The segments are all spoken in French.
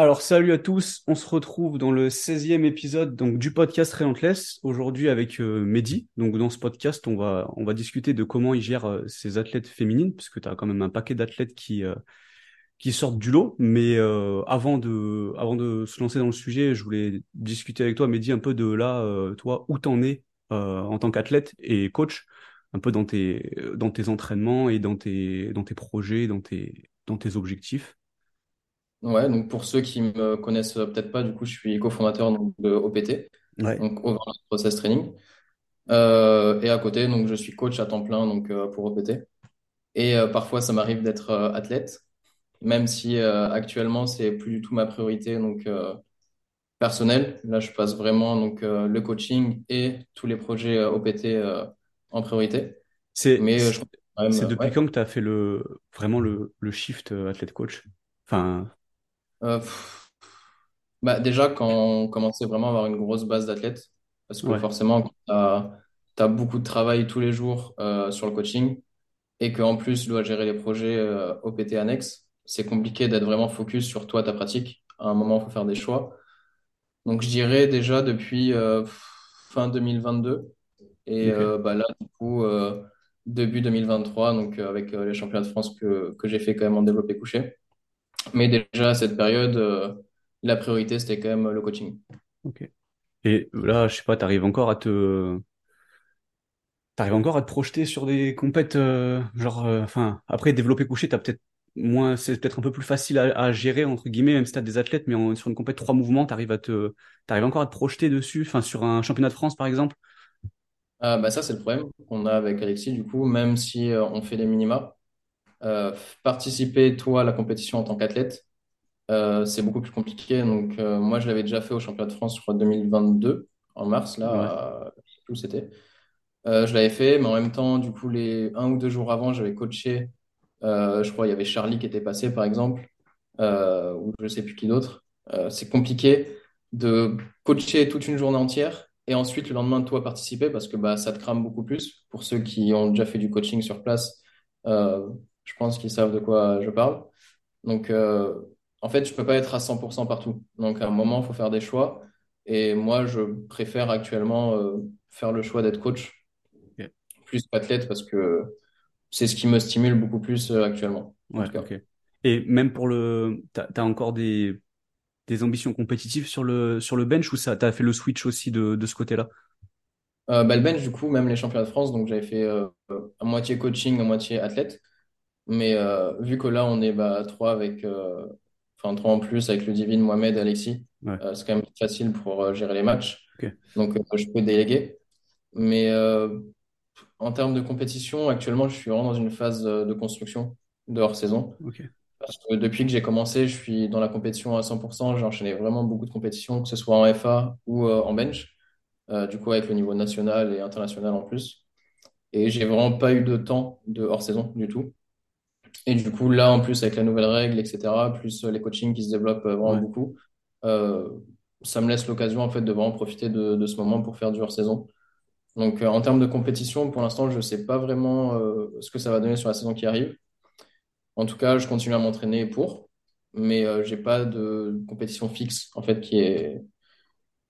Alors, salut à tous. On se retrouve dans le 16e épisode du podcast Relentless. Aujourd'hui avec euh, Mehdi. Donc, dans ce podcast, on va, discuter de comment il gère euh, ses athlètes féminines, puisque tu as quand même un paquet d'athlètes qui, euh, sortent du lot. Mais avant, de, se lancer dans le sujet, je voulais discuter avec toi, Mehdi, un peu de là, toi, où t'en es en tant qu'athlète et coach, un peu dans tes, entraînements et dans tes, projets, dans tes objectifs. Ouais, donc pour ceux qui me connaissent peut-être pas, du coup, je suis cofondateur donc, de OPT, Ouais. donc Overnight Process Training. Euh, et à côté, donc je suis coach à temps plein donc euh, pour OPT. Et euh, parfois, ça m'arrive d'être athlète, même si actuellement, c'est plus du tout ma priorité donc personnelle. Là, je passe vraiment donc le coaching et tous les projets OPT en priorité. C'est, Mais je depuis ouais. quand que tu as fait le, vraiment le, le shift athlète coach? Enfin, Euh, pff, bah, déjà, quand on commençait vraiment à avoir une grosse base d'athlètes, parce que ouais. forcément, quand tu as, beaucoup de travail tous les jours euh, sur le coaching et qu'en plus, tu dois gérer les projets euh, OPT annexes, c'est compliqué d'être vraiment focus sur toi, ta pratique. À un moment, il faut faire des choix. Donc, je dirais déjà depuis euh, fin 2022 et Ok. euh, bah, là, du coup, euh, début 2023, donc euh, avec euh, les championnats de France que, que j'ai fait quand même en développé couché. Mais déjà, à cette période, euh, la priorité, c'était quand même le coaching. Ok. Et là, je sais pas, t'arrives encore à te, t'arrives encore à te projeter sur des compètes, euh, genre, euh, enfin, après développer couché, t'as peut-être moins, c'est peut-être un peu plus facile à, à gérer entre guillemets, même si t'as des athlètes, mais en- sur une compète trois mouvements, t'arrives à te, t'arrives encore à te projeter dessus, enfin, sur un championnat de France par exemple? Ah, bah ça, c'est le problème qu'on a avec Alexis. Du coup, même si euh, on fait les minima, euh, participer, toi, à la compétition en tant qu'athlète, euh, c'est beaucoup plus compliqué. Donc, euh, moi, je l'avais déjà fait au championnat de France, je crois, 2022, en mars, là, je sais plus où c'était. Je l'avais fait, mais en même temps, du coup, les un ou deux jours avant, j'avais coaché. je crois il y avait Charlie qui était passé, par exemple, ou je sais plus qui d'autre. C'est compliqué de coacher toute une journée entière et ensuite le lendemain de toi participer parce que bah, ça te crame beaucoup plus. Pour ceux qui ont déjà fait du coaching sur place, euh, je pense qu'ils savent de quoi je parle. Donc, euh, en fait, je peux pas être à 100% partout. Donc, à un moment, il faut faire des choix. Et moi, je préfère actuellement euh, faire le choix d'être coach plus qu'athlète parce que c'est ce qui me stimule beaucoup plus euh, actuellement, en Ouais. tout cas. Ok. Et même pour le, t'as, t'as encore des, des ambitions compétitives sur le, sur le bench ou ça, t'as fait le switch aussi de, de ce côté-là? Bah, le bench, du coup, même les championnats de France, donc j'avais fait à moitié coaching, à moitié athlète. Mais euh, vu que là, on est bah, trois avec, euh, enfin trois en plus avec le Divine, Mohamed et Alexis, Ouais. euh, c'est quand même facile pour euh, gérer les matchs. Ok. Donc, euh, je peux déléguer. Mais euh, en termes de compétition, actuellement, je suis vraiment dans une phase euh, de construction de hors-saison. Ok. Parce que depuis que j'ai commencé, je suis dans la compétition à 100%. J'ai enchaîné vraiment beaucoup de compétitions, que ce soit en FA ou euh, en bench. Euh, du coup, avec le niveau national et international en plus. Et j'ai vraiment pas eu de temps de hors-saison du tout. Et du coup, là, en plus, avec la nouvelle règle, etc., plus euh, les coachings qui se développent euh, vraiment Ouais. beaucoup, euh, ça me laisse l'occasion, en fait, de vraiment profiter de, de ce moment pour faire du hors-saison. Donc, en termes de compétition, pour l'instant, je ne sais pas vraiment ce que ça va donner sur la saison qui arrive. En tout cas, je continue à m'entraîner pour, mais euh, j'ai pas de compétition fixe, en fait, qui est,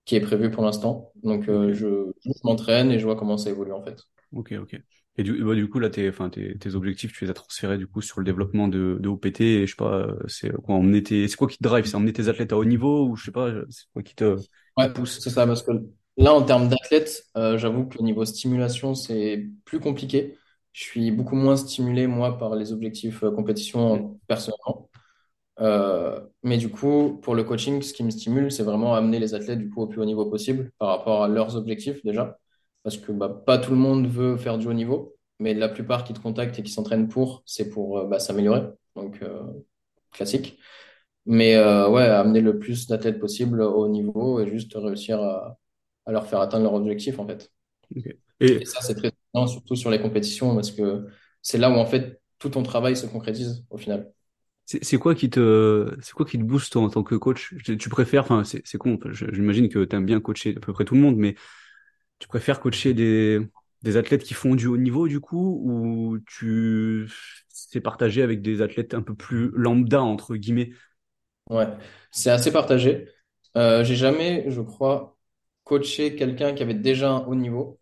qui est prévue pour l'instant. Donc, euh, je, je m'entraîne et je vois comment ça évolue, en fait. Ok, ok. Et du, bah, du coup, là, tes, enfin, tes, tes objectifs, tu les as transférés du coup sur le développement de, de OPT. Et, je sais pas, euh, c'est quoi, emmener tes, c'est quoi qui te drive? C'est emmener tes athlètes à haut niveau ou je sais pas, c'est quoi qui te, Ouais, pousse? c'est ça, parce que là, en termes d'athlète, euh, j'avoue que le niveau stimulation, c'est plus compliqué. Je suis beaucoup moins stimulé, moi, par les objectifs euh, compétition personnellement. Euh, mais du coup, pour le coaching, ce qui me stimule, c'est vraiment amener les athlètes du coup au plus haut niveau possible par rapport à leurs objectifs déjà. Parce que bah, pas tout le monde veut faire du haut niveau, mais la plupart qui te contactent et qui s'entraînent pour, c'est pour euh, bah, s'améliorer. Donc, euh, classique. Mais euh, ouais, amener le plus d'athlètes possible au haut niveau et juste réussir à, à leur faire atteindre leur objectif en fait. Et Et ça, c'est très important, surtout sur les compétitions, parce que c'est là où en fait tout ton travail se concrétise au final. c'est quoi qui te, c'est quoi qui te booste en tant que coach? Tu tu préfères, enfin, c'est con, j'imagine que tu aimes bien coacher à peu près tout le monde, mais tu préfères coacher des, des athlètes qui font du haut niveau du coup, ou tu, c'est partagé avec des athlètes un peu plus lambda entre guillemets? Ouais, c'est assez partagé. Euh, j'ai jamais, je crois, coaché quelqu'un qui avait déjà un haut niveau.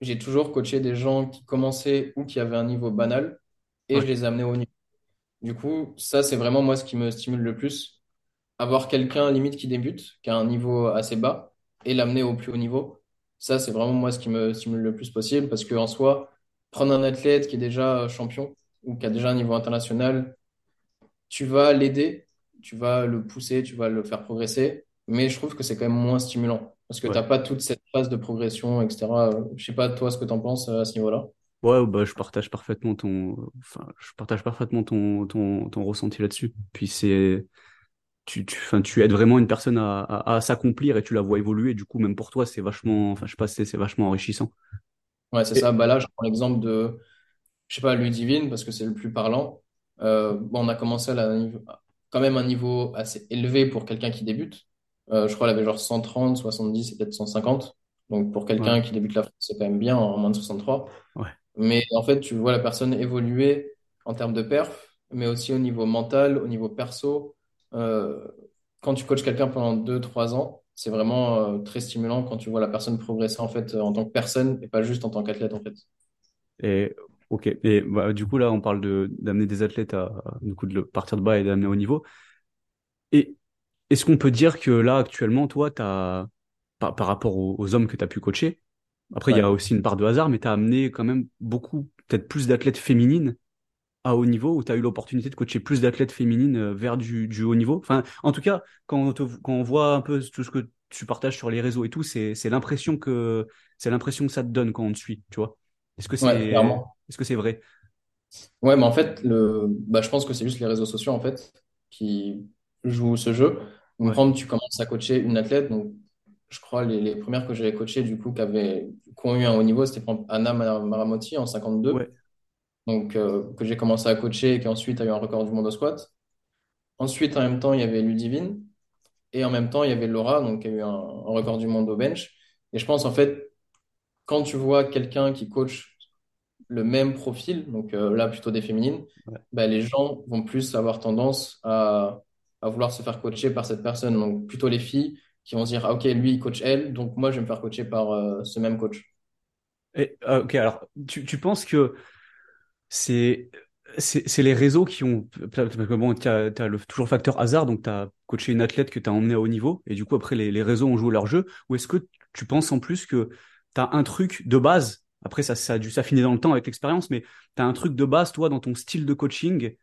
J'ai toujours coaché des gens qui commençaient ou qui avaient un niveau banal et Ouais, je les ai amenés au niveau. Du coup, ça, c'est vraiment moi ce qui me stimule le plus. Avoir quelqu'un limite qui débute, qui a un niveau assez bas et l'amener au plus haut niveau. Ça, c'est vraiment moi ce qui me stimule le plus possible parce que en soi, prendre un athlète qui est déjà champion ou qui a déjà un niveau international, tu vas l'aider, tu vas le pousser, tu vas le faire progresser, mais je trouve que c'est quand même moins stimulant parce que tu n'as pas toute cette phase de progression, etc. Euh, Je sais pas toi ce que tu en penses euh, à ce niveau-là? Ouais, bah, je partage parfaitement ton, enfin, je partage parfaitement ton, ton, ton ressenti là-dessus. Puis c'est, tu, tu, enfin, tu aides vraiment une personne à, à, à s'accomplir et tu la vois évoluer. Du coup, même pour toi, c'est vachement, enfin, je sais pas, c'est c'est vachement enrichissant. Ouais, c'est Et, ça. Bah là, je prends l'exemple de, je sais pas, Ludivine parce que c'est le plus parlant. Euh, bon, on a commencé à la, quand même un niveau assez élevé pour quelqu'un qui débute. Euh, je crois qu'elle avait genre 130, 70 et peut-être 150. Donc pour ouais, quelqu'un qui débute la France, c'est quand même bien en moins de 63. ouais. Mais en fait, tu vois la personne évoluer en termes de perf, mais aussi au niveau mental, au niveau perso. Euh, quand tu coaches quelqu'un pendant deux trois ans, c'est vraiment euh, très stimulant quand tu vois la personne progresser en fait euh, en tant que personne et pas juste en tant qu'athlète en fait. Et, ok. Et, bah, du coup, là, on parle de, d'amener des athlètes à, à- du coup, de le- partir de bas et d'amener au niveau. Et est-ce qu'on peut dire que là, actuellement, toi, t'as, par, par rapport aux, aux hommes que tu as pu coacher, après, il y a aussi une part de hasard, mais tu as amené quand même beaucoup, peut-être plus d'athlètes féminines à haut niveau, où tu as eu l'opportunité de coacher plus d'athlètes féminines euh, vers du, du haut niveau. Enfin, en tout cas, quand on, te- quand on voit un peu tout ce que tu partages sur les réseaux et tout, c'est, c'est l'impression que, c'est l'impression que ça te donne quand on te suit, tu vois. Est-ce que Ouais, c'est, est-ce que c'est vrai? Ouais, mais en fait, le... bah, je pense que c'est juste les réseaux sociaux en fait qui jouent ce jeu. Ouais, quand tu commences à coacher une athlète, donc je crois les, les premières que j'avais coachées du coup qui avaient qui ont eu un haut niveau, c'était Anna Mar- Maramotti en 52, ouais, donc euh, que j'ai commencé à coacher et qui ensuite a eu un record du monde au squat. Ensuite, en même temps, il y avait Ludivine et en même temps, il y avait Laura, donc qui a eu un, un record du monde au bench. Et je pense en fait, quand tu vois quelqu'un qui coach le même profil, donc euh, là plutôt des féminines, ouais. bah, les gens vont plus avoir tendance à, à vouloir se faire coacher par cette personne. Donc plutôt les filles qui vont se dire, ah, ok, lui, il coach elle, donc moi, je vais me faire coacher par euh, ce même coach. Et, ah, ok, alors, tu, tu penses que c'est c'est les réseaux qui ont bon t'as t'as le toujours le facteur hasard donc t'as coaché une athlète que t'as emmené à haut niveau et du coup après les, les réseaux ont joué leur jeu. Ou est-ce que tu penses en plus que t'as un truc de base après ça ça a dû s'affiner dans le temps avec l'expérience mais t'as un truc de base toi dans ton style de coaching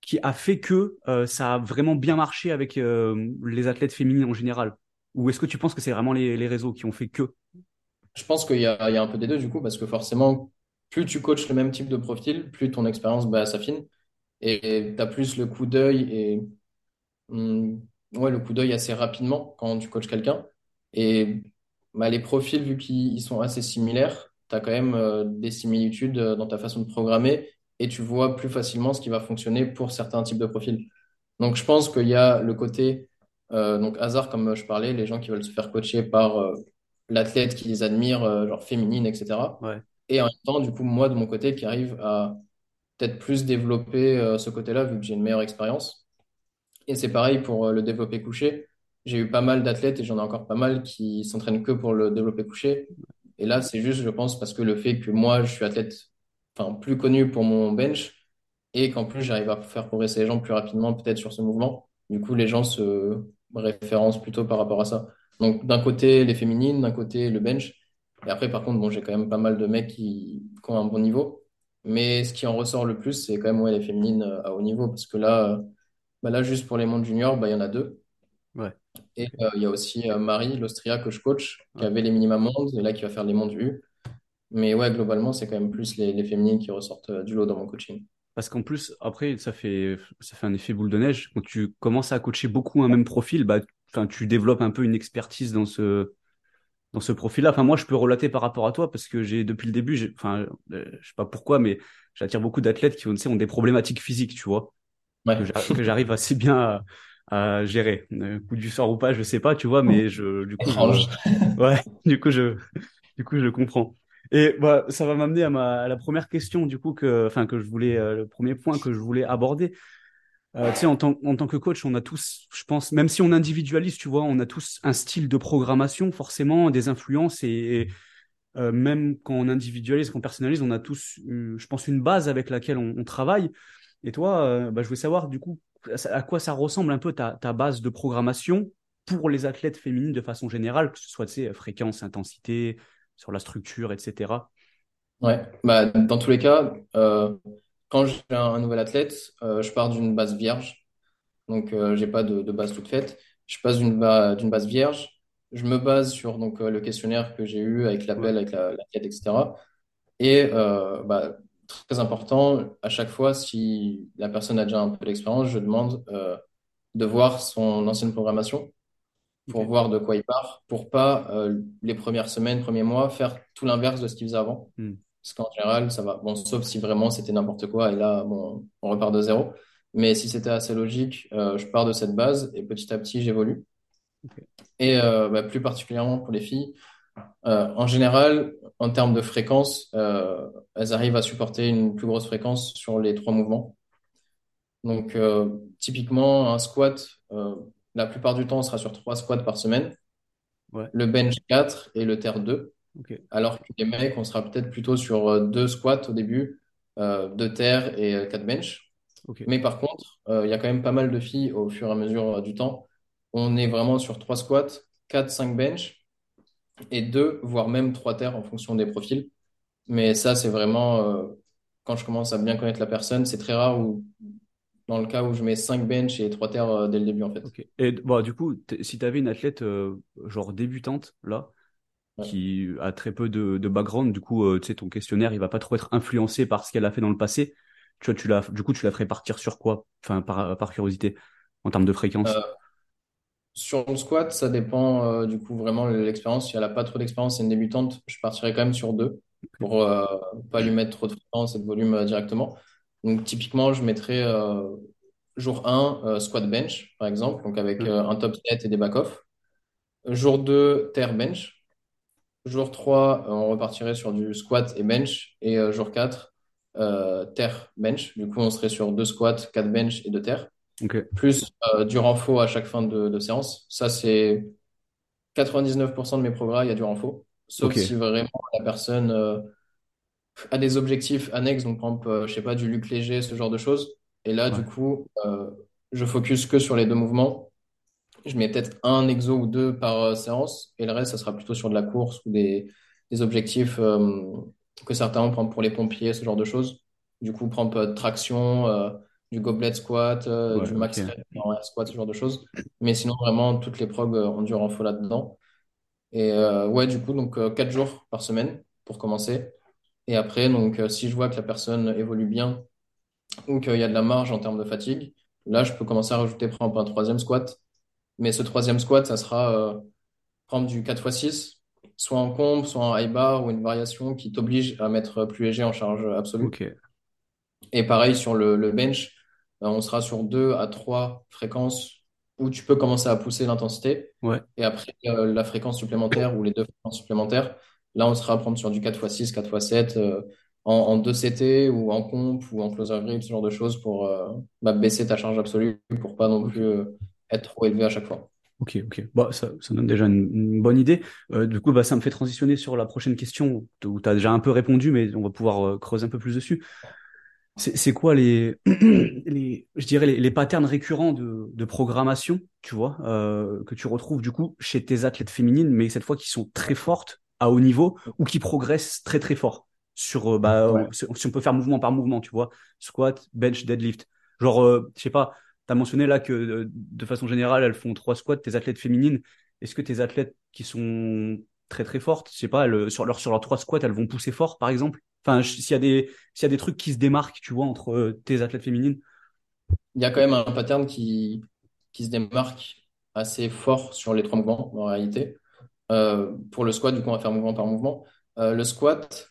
qui a fait que euh, ça a vraiment bien marché avec euh, les athlètes féminines en général? Ou est-ce que tu penses que c'est vraiment les, les réseaux qui ont fait que? Je pense qu'il y y a un peu des deux, du coup, parce que forcément, plus tu coaches le même type de profil, plus ton expérience bah, s'affine et tu as plus le coup d'œil et hum, ouais, le coup d'œil assez rapidement quand tu coaches quelqu'un. Et bah, les profils, vu qu'ils ils sont assez similaires, tu as quand même euh, des similitudes euh, dans ta façon de programmer et tu vois plus facilement ce qui va fonctionner pour certains types de profils. Donc je pense qu'il y a le côté euh, donc hasard, comme je parlais, les gens qui veulent se faire coacher par euh, l'athlète qui les admire, euh, genre féminine, etc. Et en même temps, du coup, moi, de mon côté, qui arrive à peut-être plus développer euh, ce côté-là, vu que j'ai une meilleure expérience. Et c'est pareil pour euh, le développé couché. J'ai eu pas mal d'athlètes et j'en ai encore pas mal qui s'entraînent que pour le développé couché. Et là, c'est juste, je pense, parce que le fait que moi, je suis athlète, plus connu pour mon bench et qu'en plus, j'arrive à faire progresser les gens plus rapidement, peut-être sur ce mouvement. Du coup, les gens se référencent plutôt par rapport à ça. Donc, d'un côté, les féminines, d'un côté, le bench. Et après, par contre, bon, j'ai quand même pas mal de mecs qui, qui ont un bon niveau. Mais ce qui en ressort le plus, c'est quand même ouais, les féminines euh, à haut niveau. Parce que là, euh, bah là, juste pour les mondes juniors, bah, il y en a deux. ouais Et euh, il y a aussi euh, Marie, l'Austria que je coach, qui ouais avait les minima mondes et là qui va faire les mondes U. Mais ouais, globalement, c'est quand même plus les, les féminines qui ressortent euh, du lot dans mon coaching. Parce qu'en plus, après, ça fait, ça fait un effet boule de neige. Quand tu commences à coacher beaucoup un même profil, bah, tu développes un peu une expertise dans ce, dans ce profil-là. Enfin, moi, je peux relater par rapport à toi parce que j'ai, depuis le début, enfin, euh, je sais pas pourquoi, mais j'attire beaucoup d'athlètes qui ont, tu sais, ont des problématiques physiques, tu vois, que Ouais, que j'arrive assez bien à, à gérer. Euh, coup du sort ou pas, je sais pas, tu vois, mais je, du coup, je, ouais, du coup, je, du coup, je comprends. Et bah, ça va m'amener à ma, à la première question, du coup, que, enfin, que je voulais, euh, le premier point que je voulais aborder. Euh, tu sais, en tant, en tant que coach, on a tous, je pense, même si on individualise, tu vois, on a tous un style de programmation, forcément, des influences et, euh, même quand on individualise, quand on personnalise, on a tous, je pense, une base avec laquelle on, travaille. Et toi, euh, bah, je voulais savoir, du coup, à quoi ça ressemble un peu ta, ta base de programmation pour les athlètes féminines de façon générale, que ce soit, tu sais, fréquence, intensité, sur la structure, etc. Ouais, bah, dans tous les cas, quand j'ai un, un nouvel athlète, euh, je pars d'une base vierge. Donc, euh, j'ai pas de, de base toute faite. Je passe d'une ba- d'une base vierge. Je me base sur donc, euh, le questionnaire que j'ai eu avec l'appel, avec la, l'athlète, etc. Et euh, bah, très important, à chaque fois, si la personne a déjà un peu d'expérience, je demande de voir son ancienne programmation pour voir de quoi il part, pour pas euh, les premières semaines, premiers mois, faire tout l'inverse de ce qu'il faisait avant. Hmm. Parce qu'en général, ça va. Bon, sauf si vraiment c'était n'importe quoi, et là, bon, on repart de zéro. Mais si c'était assez logique, euh, je pars de cette base et petit à petit, j'évolue. Et euh, bah, plus particulièrement pour les filles, euh, en général, en termes de fréquence, elles arrivent à supporter une plus grosse fréquence sur les trois mouvements. Donc, typiquement, un squat, la plupart du temps, on sera sur trois squats par semaine, Ouais, le bench 4 et le terre 2. Ok, Alors que les mecs, on sera peut-être plutôt sur euh, deux squats au début, euh, deux terres et euh, quatre bench. ok. Mais par contre, euh, il y a quand même pas mal de filles au fur et à mesure du temps. On est vraiment sur trois squats, quatre, cinq bench et deux, voire même trois terres en fonction des profils. Mais ça, c'est vraiment, euh, quand je commence à bien connaître la personne, c'est très rare où, dans le cas où je mets cinq bench et trois terres dès le début, en fait. Et bah, du coup, si tu avais une athlète euh, genre débutante là. Qui a très peu de, de background, du coup, euh, tu sais, ton questionnaire, il va pas trop être influencé par ce qu'elle a fait dans le passé. Tu vois, tu l'as, du coup, tu la ferais partir sur quoi? Enfin, par, par curiosité, en termes de fréquence. Euh, sur le squat, ça dépend euh, du coup vraiment de l'expérience. Si elle n'a pas trop d'expérience, c'est une débutante, je partirais quand même sur deux pour euh, pas lui mettre trop de fréquence et de volume euh, directement. Donc typiquement, je mettrais euh, jour un euh, squat bench, par exemple, donc avec euh, un top set et des back-off. Jour 2 terre bench. Jour 3 euh, on repartirait sur du squat et bench. Et euh, jour 4 euh, terre bench. Du coup, on serait sur deux squats, quatre bench et deux terres. Plus euh, du renfort à chaque fin de, de séance. Ça, c'est 99% de mes progrès, il y a du renfort. Sauf si vraiment la personne a des objectifs annexes, donc par exemple, je sais pas, du luc léger, ce genre de choses. Et là, du coup, je focus que sur les deux mouvements. Je mets peut-être un exo ou deux par euh, séance, et le reste, ça sera plutôt sur de la course ou des, des objectifs euh, que certains ont, exemple, pour les pompiers, ce genre de choses. Du coup, prendre euh, traction, euh, du goblet squat, euh, Ouais, du max en squat, ce genre de choses. Mais sinon, vraiment, toutes les prog ont du renfort là-dedans. Et ouais, du coup, donc euh, quatre jours par semaine pour commencer. Et après, donc, si je vois que la personne évolue bien ou qu'il y a de la marge en termes de fatigue, là, je peux commencer à rajouter, par exemple, un troisième squat. Mais ce troisième squat, ça sera euh, prendre du 4 x 6, soit en combe, soit en high bar ou une variation qui t'oblige à mettre plus léger en charge absolue. Et pareil sur le, le bench, euh, on sera sur 2 à 3 fréquences où tu peux commencer à pousser l'intensité. Ouais. Et après, euh, la fréquence supplémentaire ou les deux fréquences supplémentaires, là, on sera à prendre sur du 4 x 6, 4 x 7 euh, en, en 2 CT ou en comp ou en closer grip, ce genre de choses pour euh, bah, baisser ta charge absolue pour pas non plus être trop élevé à chaque fois. Ok, ok. Bah, ça, ça donne déjà une, une bonne idée. Euh, du coup, bah, ça me fait transitionner sur la prochaine question où tu as déjà un peu répondu, mais on va pouvoir euh, creuser un peu plus dessus. C'est quoi les, les, je dirais les, les patterns récurrents de, de programmation, tu vois, euh, que tu retrouves du coup chez tes athlètes féminines, mais cette fois qui sont très fortes à haut niveau ou qui progressent très très fort sur, euh, bah, Ouais. si si on peut faire mouvement par mouvement, tu vois, squat, bench, deadlift. Genre, euh, je sais pas, tu as mentionné là que euh, de façon générale, elles font trois squats, tes athlètes féminines. Est-ce que tes athlètes qui sont très très fortes, je sais pas, sur leur sur leurs trois squats, elles vont pousser fort, par exemple? Enfin, s'il y a des y a des trucs qui se démarquent, tu vois, entre euh, tes athlètes féminines? Il y a quand même un pattern qui, qui se démarque assez fort sur les trois mouvements en réalité. Euh, pour le squat, du coup, on va faire mouvement par mouvement. Le squat,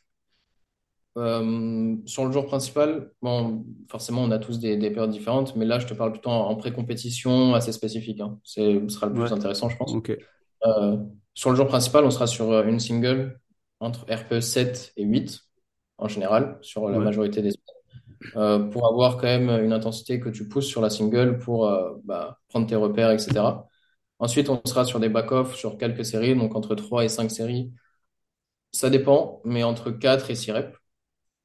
euh, sur le jour principal, bon, forcément, on a tous des, des périodes différentes, mais là, je te parle plutôt en, en pré-compétition assez spécifique. Hein. C'est, ce sera le plus Ouais, intéressant, je pense. Euh, sur le jour principal, on sera sur euh, une single entre RPE 7 et 8 en général, sur la ouais, majorité des euh, pour avoir quand même une intensité que tu pousses sur la single pour bah, prendre tes repères, etc. Ensuite, on sera sur des back-off sur quelques séries, donc entre 3 et 5 séries. Ça dépend, mais entre 4 et 6 reps.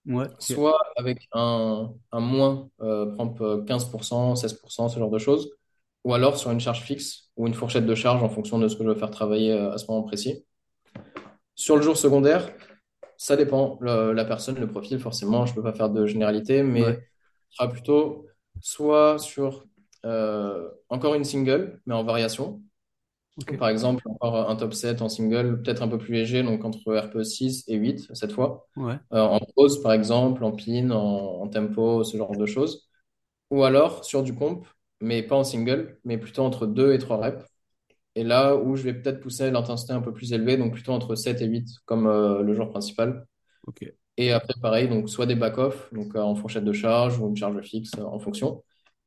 Ouais. Soit avec un, un moins, euh, par exemple 15%, 16%, ce genre de choses. Ou alors sur une charge fixe ou une fourchette de charge en fonction de ce que je veux faire travailler euh, à ce moment précis. Sur le jour secondaire, ça dépend. Le- la personne, le profil, forcément, je ne peux pas faire de généralité, Ouais, mais ce sera plutôt soit sur euh, encore une single, mais en variation. Par exemple, encore un top 7 en single, peut-être un peu plus léger, donc entre RPE 6 et 8 cette fois. Ouais, Euh, en pause, par exemple, en pin, en, en tempo, ce genre de choses. Ou alors sur du comp, mais pas en single, mais plutôt entre 2 et 3 reps. Et là où je vais peut-être pousser l'intensité un peu plus élevée, donc plutôt entre 7 et 8 comme euh, le jour principal. Et après, pareil, donc soit des back-off, donc euh, en fourchette de charge ou une charge fixe en fonction.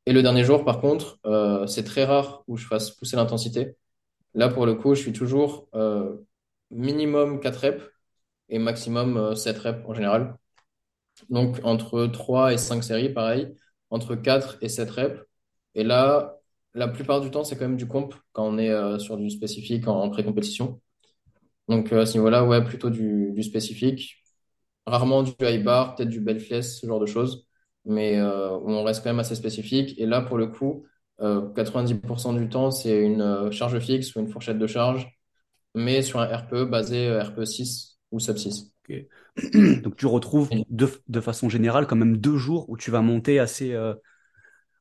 Et le dernier jour, par contre, c'est très rare où je fasse pousser l'intensité. Là, pour le coup, je suis toujours euh, minimum 4 reps et maximum euh, 7 reps en général. Donc, entre 3 et 5 séries, pareil, entre 4 et 7 reps. Et là, la plupart du temps, c'est quand même du comp quand on est euh, sur du spécifique en, pré-compétition. Donc, euh, à ce niveau-là, ouais, plutôt du, spécifique. Rarement du high bar, peut-être du belfless, ce genre de choses. Mais euh, on reste quand même assez spécifique. Et là, pour le coup, euh, 90% du temps, c'est une euh, charge fixe ou une fourchette de charge, mais sur un RPE basé euh, RPE 6 ou sub 6. ok. Donc tu retrouves de, de façon générale quand même deux jours où tu vas monter assez, euh,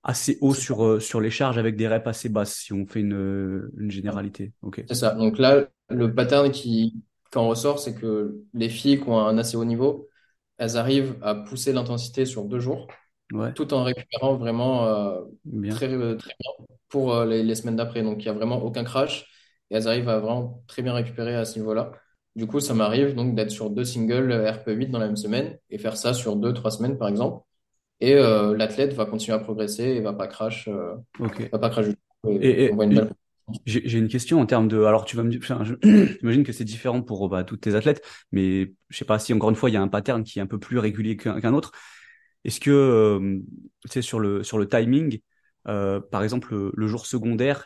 assez haut sur, euh, sur les charges avec des reps assez basses, si on fait une, euh, une généralité. C'est ça. Donc là, le pattern qui, qui en ressort, c'est que les filles qui ont un assez haut niveau, elles arrivent à pousser l'intensité sur deux jours, Ouais, tout en récupérant vraiment euh, bien. très, euh, très bien pour euh, les, les semaines d'après. Donc il n'y a vraiment aucun crash et elles arrivent à vraiment très bien récupérer à ce niveau-là. Du coup, ça m'arrive donc d'être sur deux singles euh, RP8 dans la même semaine et faire ça sur deux, trois semaines par exemple. Et euh, l'athlète va continuer à progresser et va pas crash, va pas crash du tout. Et Et, on voit une et belle. j'ai une question en termes de. Alors, tu vas me dire, j'imagine que c'est différent pour bah, toutes tes athlètes, mais je sais pas si encore une fois il y a un pattern qui est un peu plus régulier qu'un qu'un autre. Est-ce que, euh, tu sais, sur le sur le timing, euh, par exemple, le, le jour secondaire,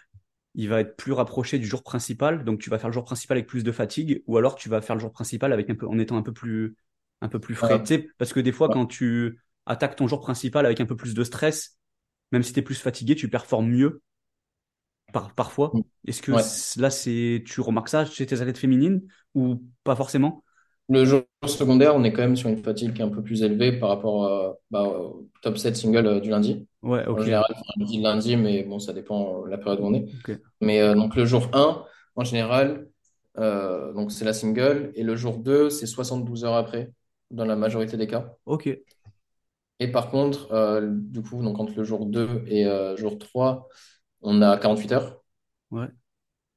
il va être plus rapproché du jour principal, donc tu vas faire le jour principal avec plus de fatigue, ou alors tu vas faire le jour principal avec un peu en étant un peu plus un peu plus frais? Tu sais, parce que des fois, ouais. quand tu attaques ton jour principal avec un peu plus de stress, même si tu es plus fatigué, tu performes mieux par, parfois. Est-ce que Ouais. là, c'est, tu remarques ça chez tes athlètes féminines ou pas forcément? Le jour secondaire, on est quand même sur une fatigue qui est un peu plus élevée par rapport euh, bah, au top 7 single euh, du lundi. Ouais, En général, je dis lundi, mais bon, ça dépend euh, la période où on est. Mais euh, donc le jour 1, en général, donc c'est la single, et le jour 2, c'est 72 heures après, dans la majorité des cas. ok, Et par contre, du coup, donc entre le jour 2 et jour 3, on a 48 heures. ouais.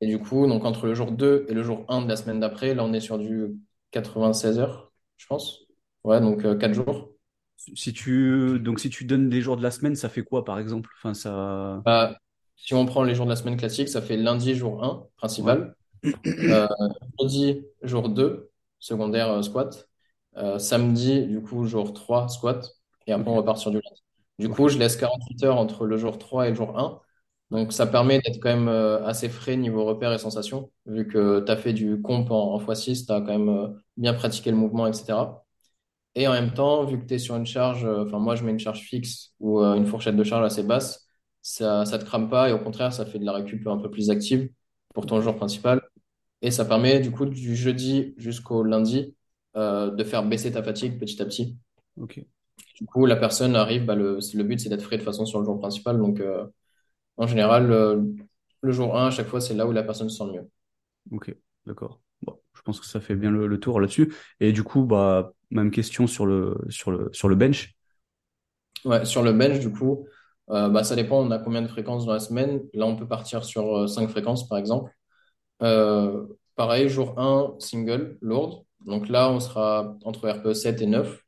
Et du coup, donc entre le jour 2 et le jour 1 de la semaine d'après, là, on est sur du 96 heures, je pense. Ouais, donc euh, 4 jours. Si tu, donc si tu donnes les jours de la semaine, ça fait quoi, par exemple? Enfin, ça, Bah, si on prend les jours de la semaine classique, ça fait lundi, jour 1, ouais, principal. Euh, jeudi, jour 2, secondaire euh, squat. Euh, samedi, du coup, jour 3, squat. Et après, on repart sur du lundi. Du coup, je laisse 48 heures entre le jour 3 et le jour 1. Donc, ça permet d'être quand même euh, assez frais niveau repères et sensations. Vu que tu as fait du comp en, en x6, tu as quand même euh, bien pratiqué le mouvement, etc. Et en même temps, vu que tu es sur une charge, euh, enfin, moi, je mets une charge fixe ou une fourchette de charge assez basse, ça, ça te crame pas et au contraire, ça fait de la récup un peu plus active pour ton jour principal. Et ça permet du coup du jeudi jusqu'au lundi euh, de faire baisser ta fatigue petit à petit. Du coup, la personne arrive, bah, le, le but c'est d'être frais de façon sur le jour principal. Donc euh, en général, euh, le jour 1, à chaque fois, c'est là où la personne se sent mieux. ok, d'accord. Bon, je pense que ça fait bien le, le tour là-dessus. Et du coup, bah, même question sur le, sur le, sur le bench. Ouais, sur le bench, du coup, euh, bah, ça dépend, on a combien de fréquences dans la semaine. Là, on peut partir sur euh, 5 fréquences, par exemple. Euh, pareil, jour 1, single, lourde. Donc là, on sera entre RPE 7 et 9,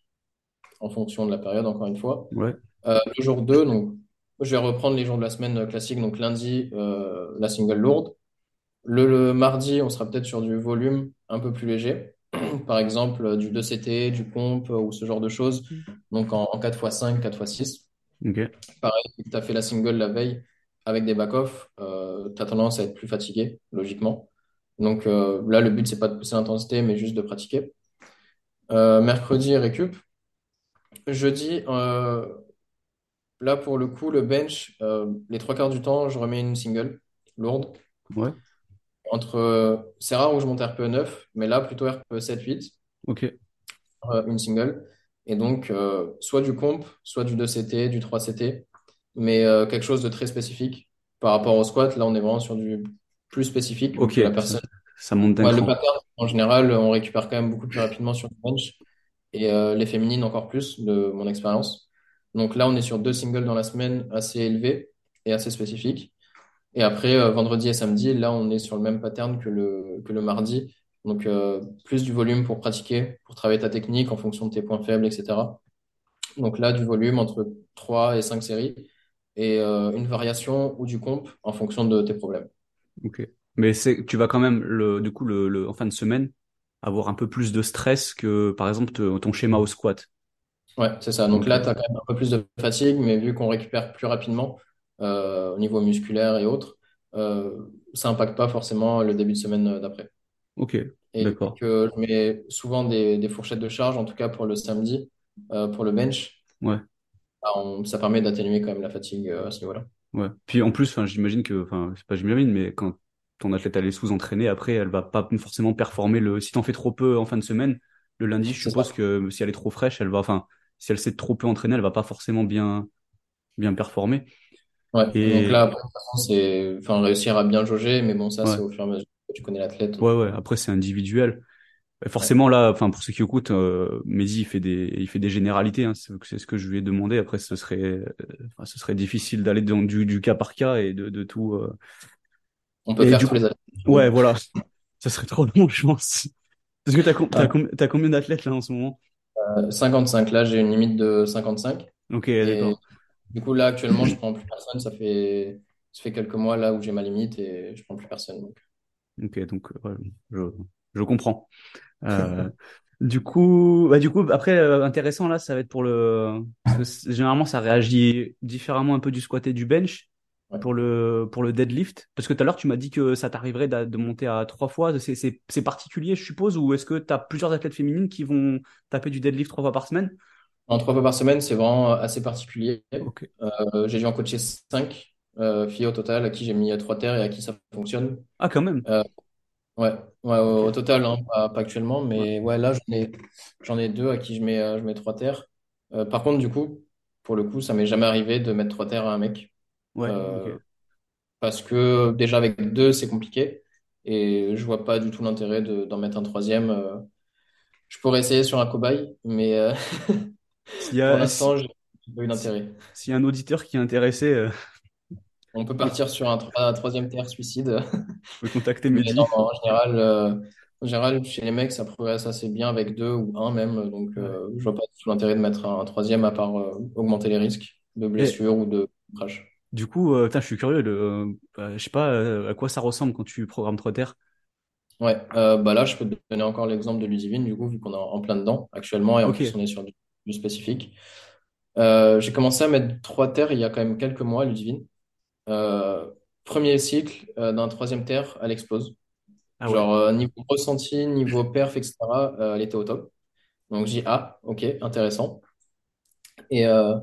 en fonction de la période, encore une fois. Ouais, Euh, le jour 2, donc, je vais reprendre les jours de la semaine euh, classique. Donc lundi, euh, la single lourde. Le, le mardi, on sera peut-être sur du volume un peu plus léger. par exemple du 2CT, du comp ou ce genre de choses. Donc en, en 4x5, 4x6. Ok. Pareil, si tu as fait la single la veille avec des back-off, euh, tu as tendance à être plus fatigué, logiquement. Donc euh, là, le but, c'est pas de pousser l'intensité, mais juste de pratiquer. Euh, mercredi, récup. Jeudi, euh, là, pour le coup, le bench, euh, les trois quarts du temps, je remets une single lourde. Ouais. Entre, c'est rare où je monte RPE 9, mais là, plutôt RPE 7-8, Ok. euh, une single. Et donc, euh, soit du comp, soit du 2CT, du 3CT, mais euh, quelque chose de très spécifique. Par rapport au squat, là, on est vraiment sur du plus spécifique. Ok. La personne, ça monte d'un ouais, le cran. pattern, en général, on récupère quand même beaucoup plus rapidement sur le bench. Et euh, les féminines encore plus, de mon expérience. Donc là, on est sur deux singles dans la semaine assez élevés et assez spécifiques. Et après, euh, vendredi et samedi, là, on est sur le même pattern que le, mardi. Donc, euh, plus du volume pour pratiquer, pour travailler ta technique en fonction de tes points faibles, etc. Donc là, du volume entre 3 et 5 séries et euh, une variation ou du comp en fonction de tes problèmes. Ok. Mais tu vas quand même le, du coup, le, en fin de semaine, avoir un peu plus de stress que, par exemple, ton schéma au squat. Ouais, c'est ça. Donc là, tu as quand même un peu plus de fatigue, mais vu qu'on récupère plus rapidement euh, au niveau musculaire et autres, euh, ça impacte pas forcément le début de semaine euh, d'après. Ok. Et D'accord. que je mets souvent des, des fourchettes de charge, en tout cas pour le samedi, euh, pour le bench, Ouais. bah, on- ça permet d'atténuer quand même la fatigue euh, à ce niveau-là. Ouais. Puis en plus, enfin, j'imagine que, enfin, c'est pas j'imagine, mais quand ton athlète elle est sous-entraînée, après, elle va pas forcément performer le. Si t'en fais trop peu en fin de semaine, le lundi, je C'est ça. suppose que si elle est trop fraîche, elle va, enfin, si elle s'est trop peu entraînée, elle va pas forcément bien, bien performer. Ouais. Donc Et là, après, de toute façon, c'est enfin, réussir à bien jauger, mais bon, ça, ouais, c'est au fur et à mesure que tu connais l'athlète. ouais, ouais. Après, c'est individuel. Et Ouais. forcément là, enfin, pour ceux qui écoutent, euh, Mehdi, il fait des, il fait des généralités. Hein, c'est ce que je lui ai demandé. Après, ce serait, euh, enfin, ce serait difficile d'aller dans du, du cas par cas et de, de tout. euh. On peut Et faire du tous coup, les athlètes. ouais, voilà. Ça serait trop long, je pense. Parce que t'as, com- combien d'athlètes là en ce moment? Euh, 55, là, j'ai une limite de 55. Ok, d'accord. du coup, là, actuellement, je prends plus personne. Ça fait, ça fait quelques mois là où j'ai ma limite et je prends plus personne. Donc. Ok, donc euh, ouais, je, je comprends. Euh, du coup, bah, du coup, après, euh, intéressant là, ça va être pour le, parce que c- généralement, ça réagit différemment un peu du squat et du bench Ouais. pour le, pour le deadlift. Parce que tout à l'heure, tu m'as dit que ça t'arriverait de monter à trois fois. C'est, particulier, je suppose, ou est-ce que tu as plusieurs athlètes féminines qui vont taper du deadlift trois fois par semaine? En trois fois par semaine, c'est vraiment assez particulier. Euh, j'ai dû en coacher cinq euh, filles au total à qui j'ai mis trois terres et à qui ça fonctionne. Ah, quand même. Euh, ouais, ouais, au, total, hein, pas, pas actuellement, mais ouais, là, j'en ai, j'en ai deux à qui je mets, euh, je mets trois terres. Euh, par contre, du coup, pour le coup, ça m'est jamais arrivé de mettre trois terres à un mec. Ouais. Euh, parce que déjà avec deux, c'est compliqué. Et je vois pas du tout l'intérêt de, d'en mettre un troisième. euh. Je pourrais essayer sur un cobaye, mais euh, pour l'instant, si, j'ai pas eu d'intérêt. s'il y a un auditeur qui est intéressé, On peut partir sur un, trois- un troisième terre suicide, pouvez contacter mais non, Mehdi. en général, euh, en général, chez les mecs, ça progresse assez bien avec deux ou un même. Donc, euh, je vois pas du tout l'intérêt de mettre un, un troisième à part euh, augmenter les risques de Et blessure ou de crash. Du coup, euh, putain, je suis curieux de, euh, euh, je sais pas à quoi ça ressemble quand tu programmes Trotter. Ouais, bah là, je peux te donner encore l'exemple de Ludivine, du coup, vu qu'on est en plein dedans actuellement, et en plus, on est sur du, du spécifique. J'ai commencé à mettre trois terres il y a quand même quelques mois, Ludivine. Euh, premier cycle d'un troisième terre, elle explose. ah ouais, Genre, euh, niveau ressenti, niveau perf, etc., euh, elle était au top. Donc, j'ai dit, ah, ok, intéressant. Et euh,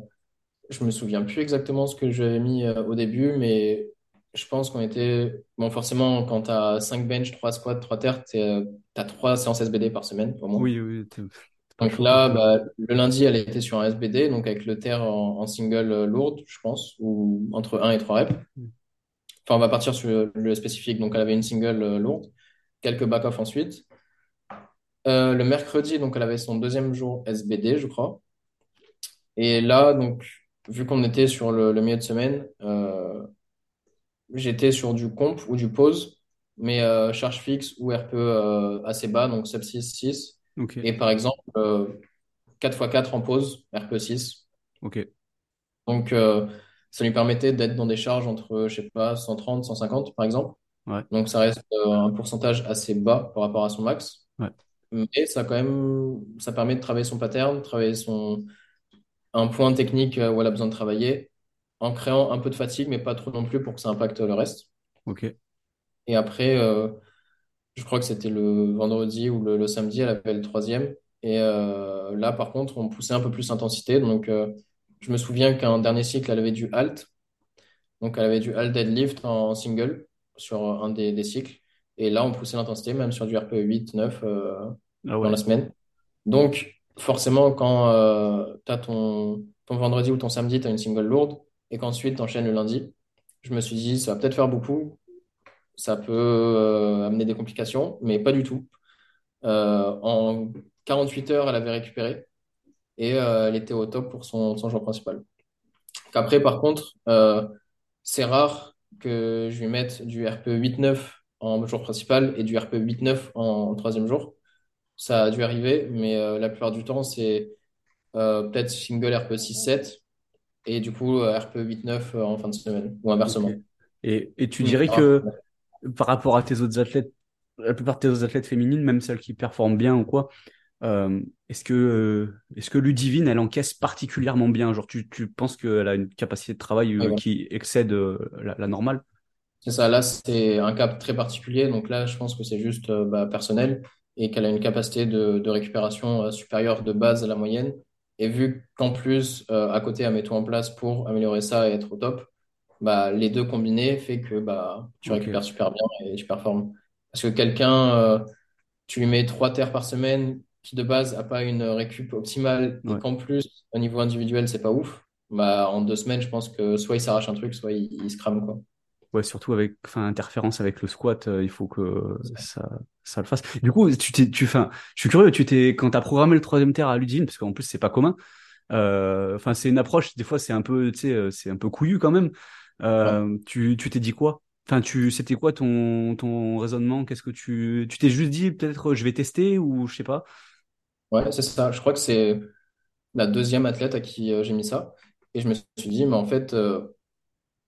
je me souviens plus exactement ce que j'avais mis euh, au début, mais je pense qu'on était. Bon, forcément, quand tu as 5 bench, 3 squats, 3 terres, tu as 3 séances SBD par semaine, au moins. oui, oui, Donc là, bah, le lundi, elle était sur un SBD, donc avec le terre en, en single euh, lourde, je pense, ou entre 1 et 3 reps. Enfin, on va partir sur le spécifique. Donc, elle avait une single euh, lourde, quelques back-off ensuite. Euh, le mercredi, donc, elle avait son deuxième jour SBD, je crois. Et là, donc, vu qu'on était sur le, le milieu de semaine, euh, j'étais sur du comp ou du pause, mais euh, charge fixe ou RPE euh, assez bas, donc sub 6, 6. Ok, Et par exemple, euh, 4x4 en pause, RPE 6. ok, Donc, euh, ça lui permettait d'être dans des charges entre, je sais pas, 130, 150 par exemple. ouais, Donc, ça reste euh, un pourcentage assez bas par rapport à son max. ouais, Mais ça, quand même, ça permet de travailler son pattern, travailler son, un point technique où elle a besoin de travailler, en créant un peu de fatigue, mais pas trop non plus pour que ça impacte le reste. Ok. Et après, euh, je crois que c'était le vendredi ou le, le samedi, elle avait le troisième. Et euh, là, par contre, on poussait un peu plus l'intensité. Donc, euh, je me souviens qu'un dernier cycle, elle avait du halt. Donc, elle avait du halt deadlift en single sur un des, des cycles. Et là, on poussait l'intensité, même sur du RPE 8, 9 euh, Ah dans la semaine. Donc, forcément, quand euh, tu as ton, vendredi ou ton samedi, tu as une single lourde et qu'ensuite tu enchaînes le lundi, je me suis dit, ça va peut-être faire beaucoup. Ça peut euh, amener des complications, mais pas du tout. Euh, en 48 heures, elle avait récupéré et elle était au top pour son, son jour principal. Après, par contre, c'est rare que je lui mette du RPE 8-9 en jour principal et du RPE 8-9 en troisième jour. Ça a dû arriver, mais euh, la plupart du temps, c'est euh, peut-être single RPE 6-7 et du coup euh, RPE 8-9 euh, en fin de semaine ou inversement. Et, et tu Mais dirais rare. que par rapport à tes autres athlètes, la plupart de tes autres athlètes féminines, même celles qui performent bien ou quoi, euh, est-ce que, est-ce que Ludivine, elle encaisse particulièrement bien? Genre, tu, tu penses qu'elle a une capacité de travail bon, qui excède la, la normale? c'est ça, là, c'est un cas très particulier. Donc là, je pense que c'est juste bah, personnel et qu'elle a une capacité de, de récupération euh, supérieure de base à la moyenne. Et vu qu'en plus, euh, à côté, elle met tout en place pour améliorer ça et être au top, bah, les deux combinés fait que bah, tu récupères super bien et tu performes. Parce que quelqu'un, euh, tu lui mets trois terres par semaine qui de base n'a pas une récup optimale et qu'en plus, au niveau individuel, c'est pas ouf, bah, en deux semaines, je pense que soit il s'arrache un truc, soit il, il se crame, quoi. Ouais, surtout avec, enfin, interférence avec le squat, euh, il faut que ça, ça le fasse. Du coup, tu t'es, tu, enfin, je suis curieux, tu t'es, quand t'as programmé le troisième terre à Ludivine, parce qu'en plus, c'est pas commun, euh, enfin, c'est une approche, des fois, c'est un peu, tu sais, euh, c'est un peu couillu quand même. Ouais, tu, tu t'es dit quoi? Enfin, tu, c'était quoi ton, ton raisonnement? Qu'est-ce que tu, tu t'es juste dit, peut-être, je vais tester ou je sais pas? ouais, c'est ça. Je crois que c'est la deuxième athlète à qui euh, j'ai mis ça. Et je me suis dit, mais en fait, euh,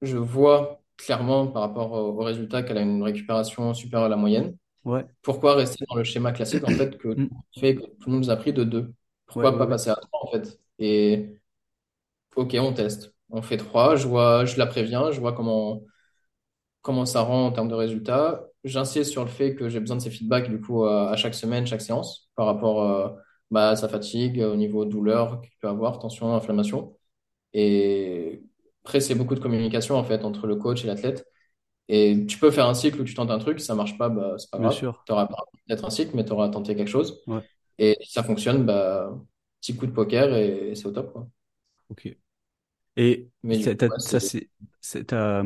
je vois clairement par rapport au, au résultat qu'elle a une récupération supérieure à la moyenne. Ouais, Pourquoi rester dans le schéma classique, en fait, que tout Mm. fait, que tout le monde nous a pris de deux? ouais, Pourquoi ouais, pas ouais, passer à trois, en fait? Et ok, on teste. On fait trois, je vois, je la préviens, je vois comment, comment ça rend en termes de résultats. J'insiste sur le fait que j'ai besoin de ces feedbacks, du coup, à, à chaque semaine, chaque séance, par rapport euh, bah, à sa fatigue, au niveau douleur qu'il peut avoir, tension, inflammation. Et après, c'est beaucoup de communication, en fait, entre le coach et l'athlète. Et tu peux faire un cycle où tu tentes un truc, si ça marche pas, bah, c'est pas bien grave. sûr. Tu auras peut-être un cycle, mais tu auras tenté quelque chose. Ouais, Et si ça fonctionne, bah, petit coup de poker et, c'est au top, quoi. ok. Et Mais coup, ouais, ça, c'est c'est, c'est, t'as,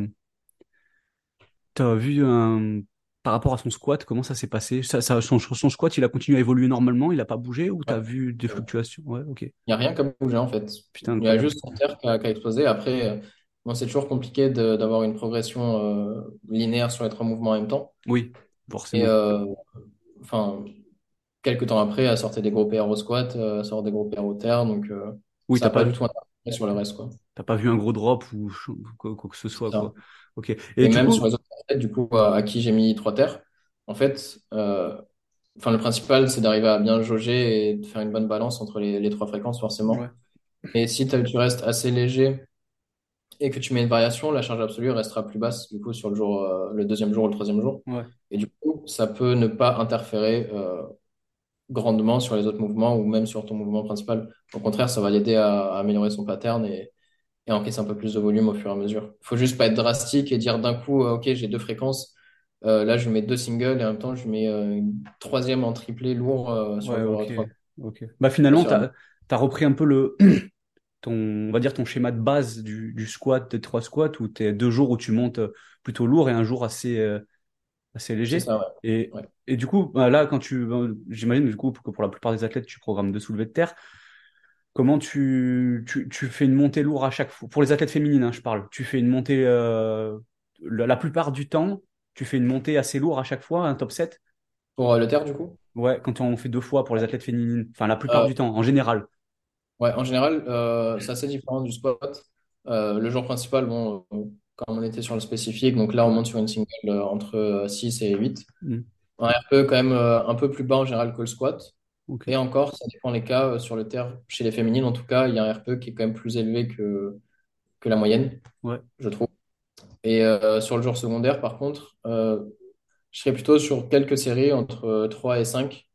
t'as vu un, par rapport à son squat, comment ça s'est passé? Ça, ça, son, son squat, il a continué à évoluer normalement, il a pas bougé ou t'as ouais. vu des fluctuations? Ouais, ok. Il n'y a rien comme bouger en fait. Putain, Il y a juste son terre qui a, explosé. Après, euh, bon, c'est toujours compliqué d'avoir une progression euh, linéaire sur les trois mouvements en même temps. Oui, Et forcément. euh, enfin, quelques temps après, elle sortait des gros PR au squat, euh, elle sort des gros PR au terre. Donc, euh, Oui, t'as n'a pas pas, du tout sur le reste, quoi. t'as pas vu un gros drop ou quoi, quoi que ce soit, quoi. Ok. Et Et même sur les autres du coup, à, à qui j'ai mis trois terres, en fait, euh, enfin, le principal, c'est d'arriver à bien jauger et de faire une bonne balance entre les, les trois fréquences, ouais, forcément. Et si tu restes assez léger et que tu mets une variation, la charge absolue restera plus basse du coup sur le jour, euh, le deuxième jour ou le troisième jour. ouais, Et du coup, ça peut ne pas interférer euh, grandement sur les autres mouvements ou même sur ton mouvement principal. Au contraire, ça va l'aider à, à améliorer son pattern et, et encaisser un peu plus de volume au fur et à mesure. Faut juste pas être drastique et dire d'un coup, euh, ok, j'ai deux fréquences. Euh, là, je mets deux singles et en même temps, je mets euh, une troisième en triplé lourd euh, sur ouais, le jour ok, 3. ok. Bah finalement, t'as, t'as repris un peu le, ton, on va dire ton schéma de base du, du squat, des trois squats, où t'es deux jours où tu montes euh, plutôt lourd et un jour assez, assez léger. ça, ouais. Et, Ouais. et du coup, bah là, quand tu, bah, j'imagine du coup que pour la plupart des athlètes, tu programmes de soulevé de terre. Comment tu, tu, tu fais une montée lourde à chaque fois? Pour les athlètes féminines, hein, je parle. Tu fais une montée, euh, la, plupart du temps, tu fais une montée assez lourde à chaque fois, un top 7. Pour euh, le terre, du coup? Ouais, quand on fait deux fois pour les athlètes féminines. Enfin, la plupart Euh, du temps, en général. Ouais, en général, euh, c'est assez différent du squat. Euh, le jour principal, bon, quand on était sur le spécifique, donc là, on monte sur une single entre euh, 6 et 8. Mm. Un RPE quand même un peu plus bas en général que le squat. Et encore, ça dépend les cas. euh, sur le terre, chez les féminines, en tout cas, il y a un RPE qui est quand même plus élevé que, que la moyenne, Ouais. je trouve. Et euh, sur le jour secondaire, par contre, euh, je serais plutôt sur quelques séries entre 3 et 5,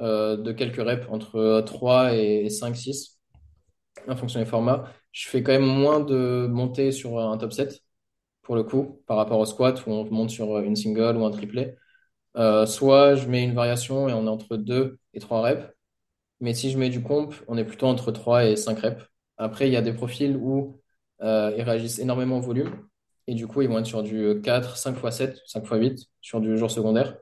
euh, de quelques reps entre 3 et 5, 6, en fonction des formats. Je fais quand même moins de montées sur un top 7, pour le coup, par rapport au squat, où on monte sur une single ou un triplet. Euh, soit je mets une variation et on est entre 2 et 3 reps. Mais si je mets du comp, on est plutôt entre 3 et 5 reps. Après, il y a des profils où euh, ils réagissent énormément au volume. Et du coup, ils vont être sur du 4, 5 x 7, 5 x 8 sur du jour secondaire.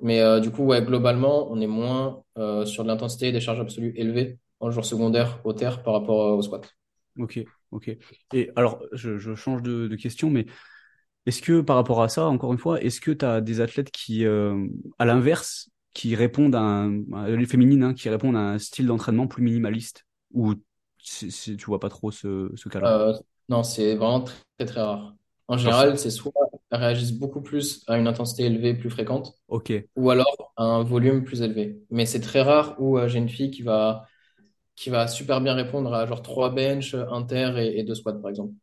Mais euh, du coup, globalement, on est moins euh, sur de l'intensité et des charges absolues élevées en jour secondaire au terre par rapport au squat. Ok. Ok. Et alors, je, je change de, de question, mais est-ce que par rapport à ça, encore une fois, est-ce que tu as des athlètes qui, euh, à l'inverse, qui répondent à un, les féminines, hein, qui répondent à un style d'entraînement plus minimaliste, ou tu vois pas trop ce, ce cas-là? Euh, non, c'est vraiment très, très, très rare. En général, c'est soit elles réagissent beaucoup plus à une intensité élevée, plus fréquente, ou alors à un volume plus élevé. Mais c'est très rare où euh, j'ai une fille qui va, qui va super bien répondre à genre 3 bench, inter et, et 2 squats, par exemple.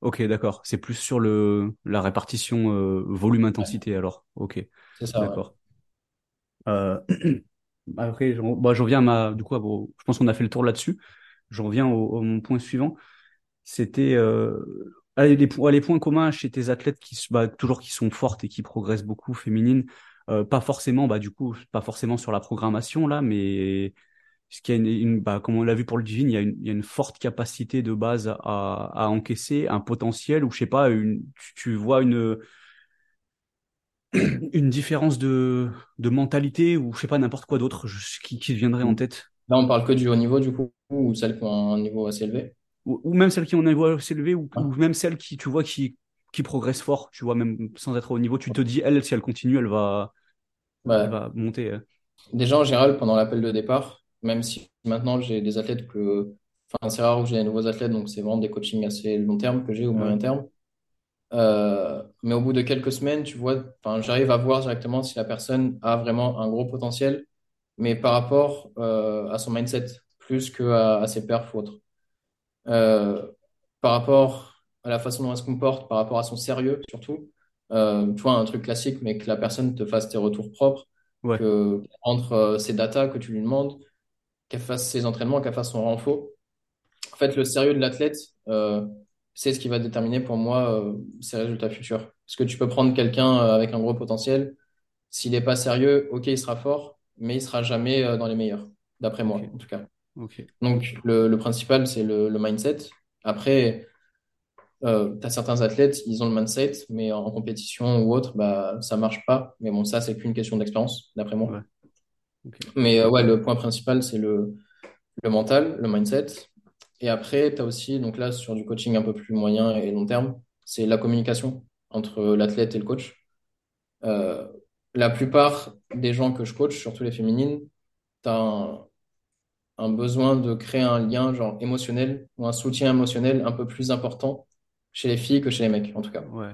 Ok, d'accord. C'est plus sur le la répartition euh, volume-intensité alors. Ok, c'est ça, ouais. d'accord. Euh, après, j'en bah, j'en viens à ma du coup à vos- je pense qu'on a fait le tour là-dessus. J'en viens au, au- mon point suivant. C'était euh, allez, les, po- les points communs chez tes athlètes qui se- bah, toujours qui sont fortes et qui progressent beaucoup féminines. Euh, pas forcément bah du coup pas forcément sur la programmation là, mais ce qui a une, une- bah, comme on l'a vu pour le divine, il y a une, il y a une forte capacité de base à, à encaisser, un potentiel ou je sais pas, une, tu, tu vois une, une différence de, de mentalité ou je sais pas, n'importe quoi d'autre qui, qui viendrait en tête. Là, on parle que du haut niveau, du coup, ou celles qui ont un niveau assez élevé? Ou, ou même celles qui ont un niveau assez élevé ou, Ouais. ou même celles qui, tu vois, qui, qui progressent fort, tu vois, même sans être au niveau, tu te dis, elle, si elle continue, elle va, elle Bah, va monter. déjà, en général, pendant l'appel de départ, même si maintenant j'ai des athlètes que. Enfin, c'est rare où j'ai des nouveaux athlètes, donc c'est vraiment des coachings assez long terme que j'ai au Ouais, moyen terme. Euh, mais au bout de quelques semaines, tu vois, j'arrive à voir directement si la personne a vraiment un gros potentiel, mais par rapport euh, à son mindset, plus que à, ses perfs ou autres. Euh, par rapport à la façon dont elle se comporte, par rapport à son sérieux surtout. Euh, tu vois, un truc classique, mais que la personne te fasse tes retours propres, ouais, que entre euh, ses datas que tu lui demandes, qu'elle fasse ses entraînements, qu'elle fasse son renfort. En fait, le sérieux de l'athlète, euh, c'est ce qui va déterminer pour moi euh, ses résultats futurs. Parce que tu peux prendre quelqu'un euh, avec un gros potentiel, s'il n'est pas sérieux, ok, il sera fort, mais il sera jamais dans les meilleurs, d'après moi, en tout cas. Donc, le, le principal, c'est le, le mindset. Après, euh, tu as certains athlètes, ils ont le mindset, mais en compétition ou autre, bah, ça marche pas. Mais bon, ça, c'est qu'une question d'expérience, d'après moi. ouais, Mais euh, ouais, le point principal, c'est le, le mental, le mindset. Et après, tu as aussi, donc là, sur du coaching un peu plus moyen et long terme, c'est la communication entre l'athlète et le coach. Euh, la plupart des gens que je coach, surtout les féminines, tu as un, un besoin de créer un lien genre émotionnel ou un soutien émotionnel un peu plus important chez les filles que chez les mecs, en tout cas. ouais,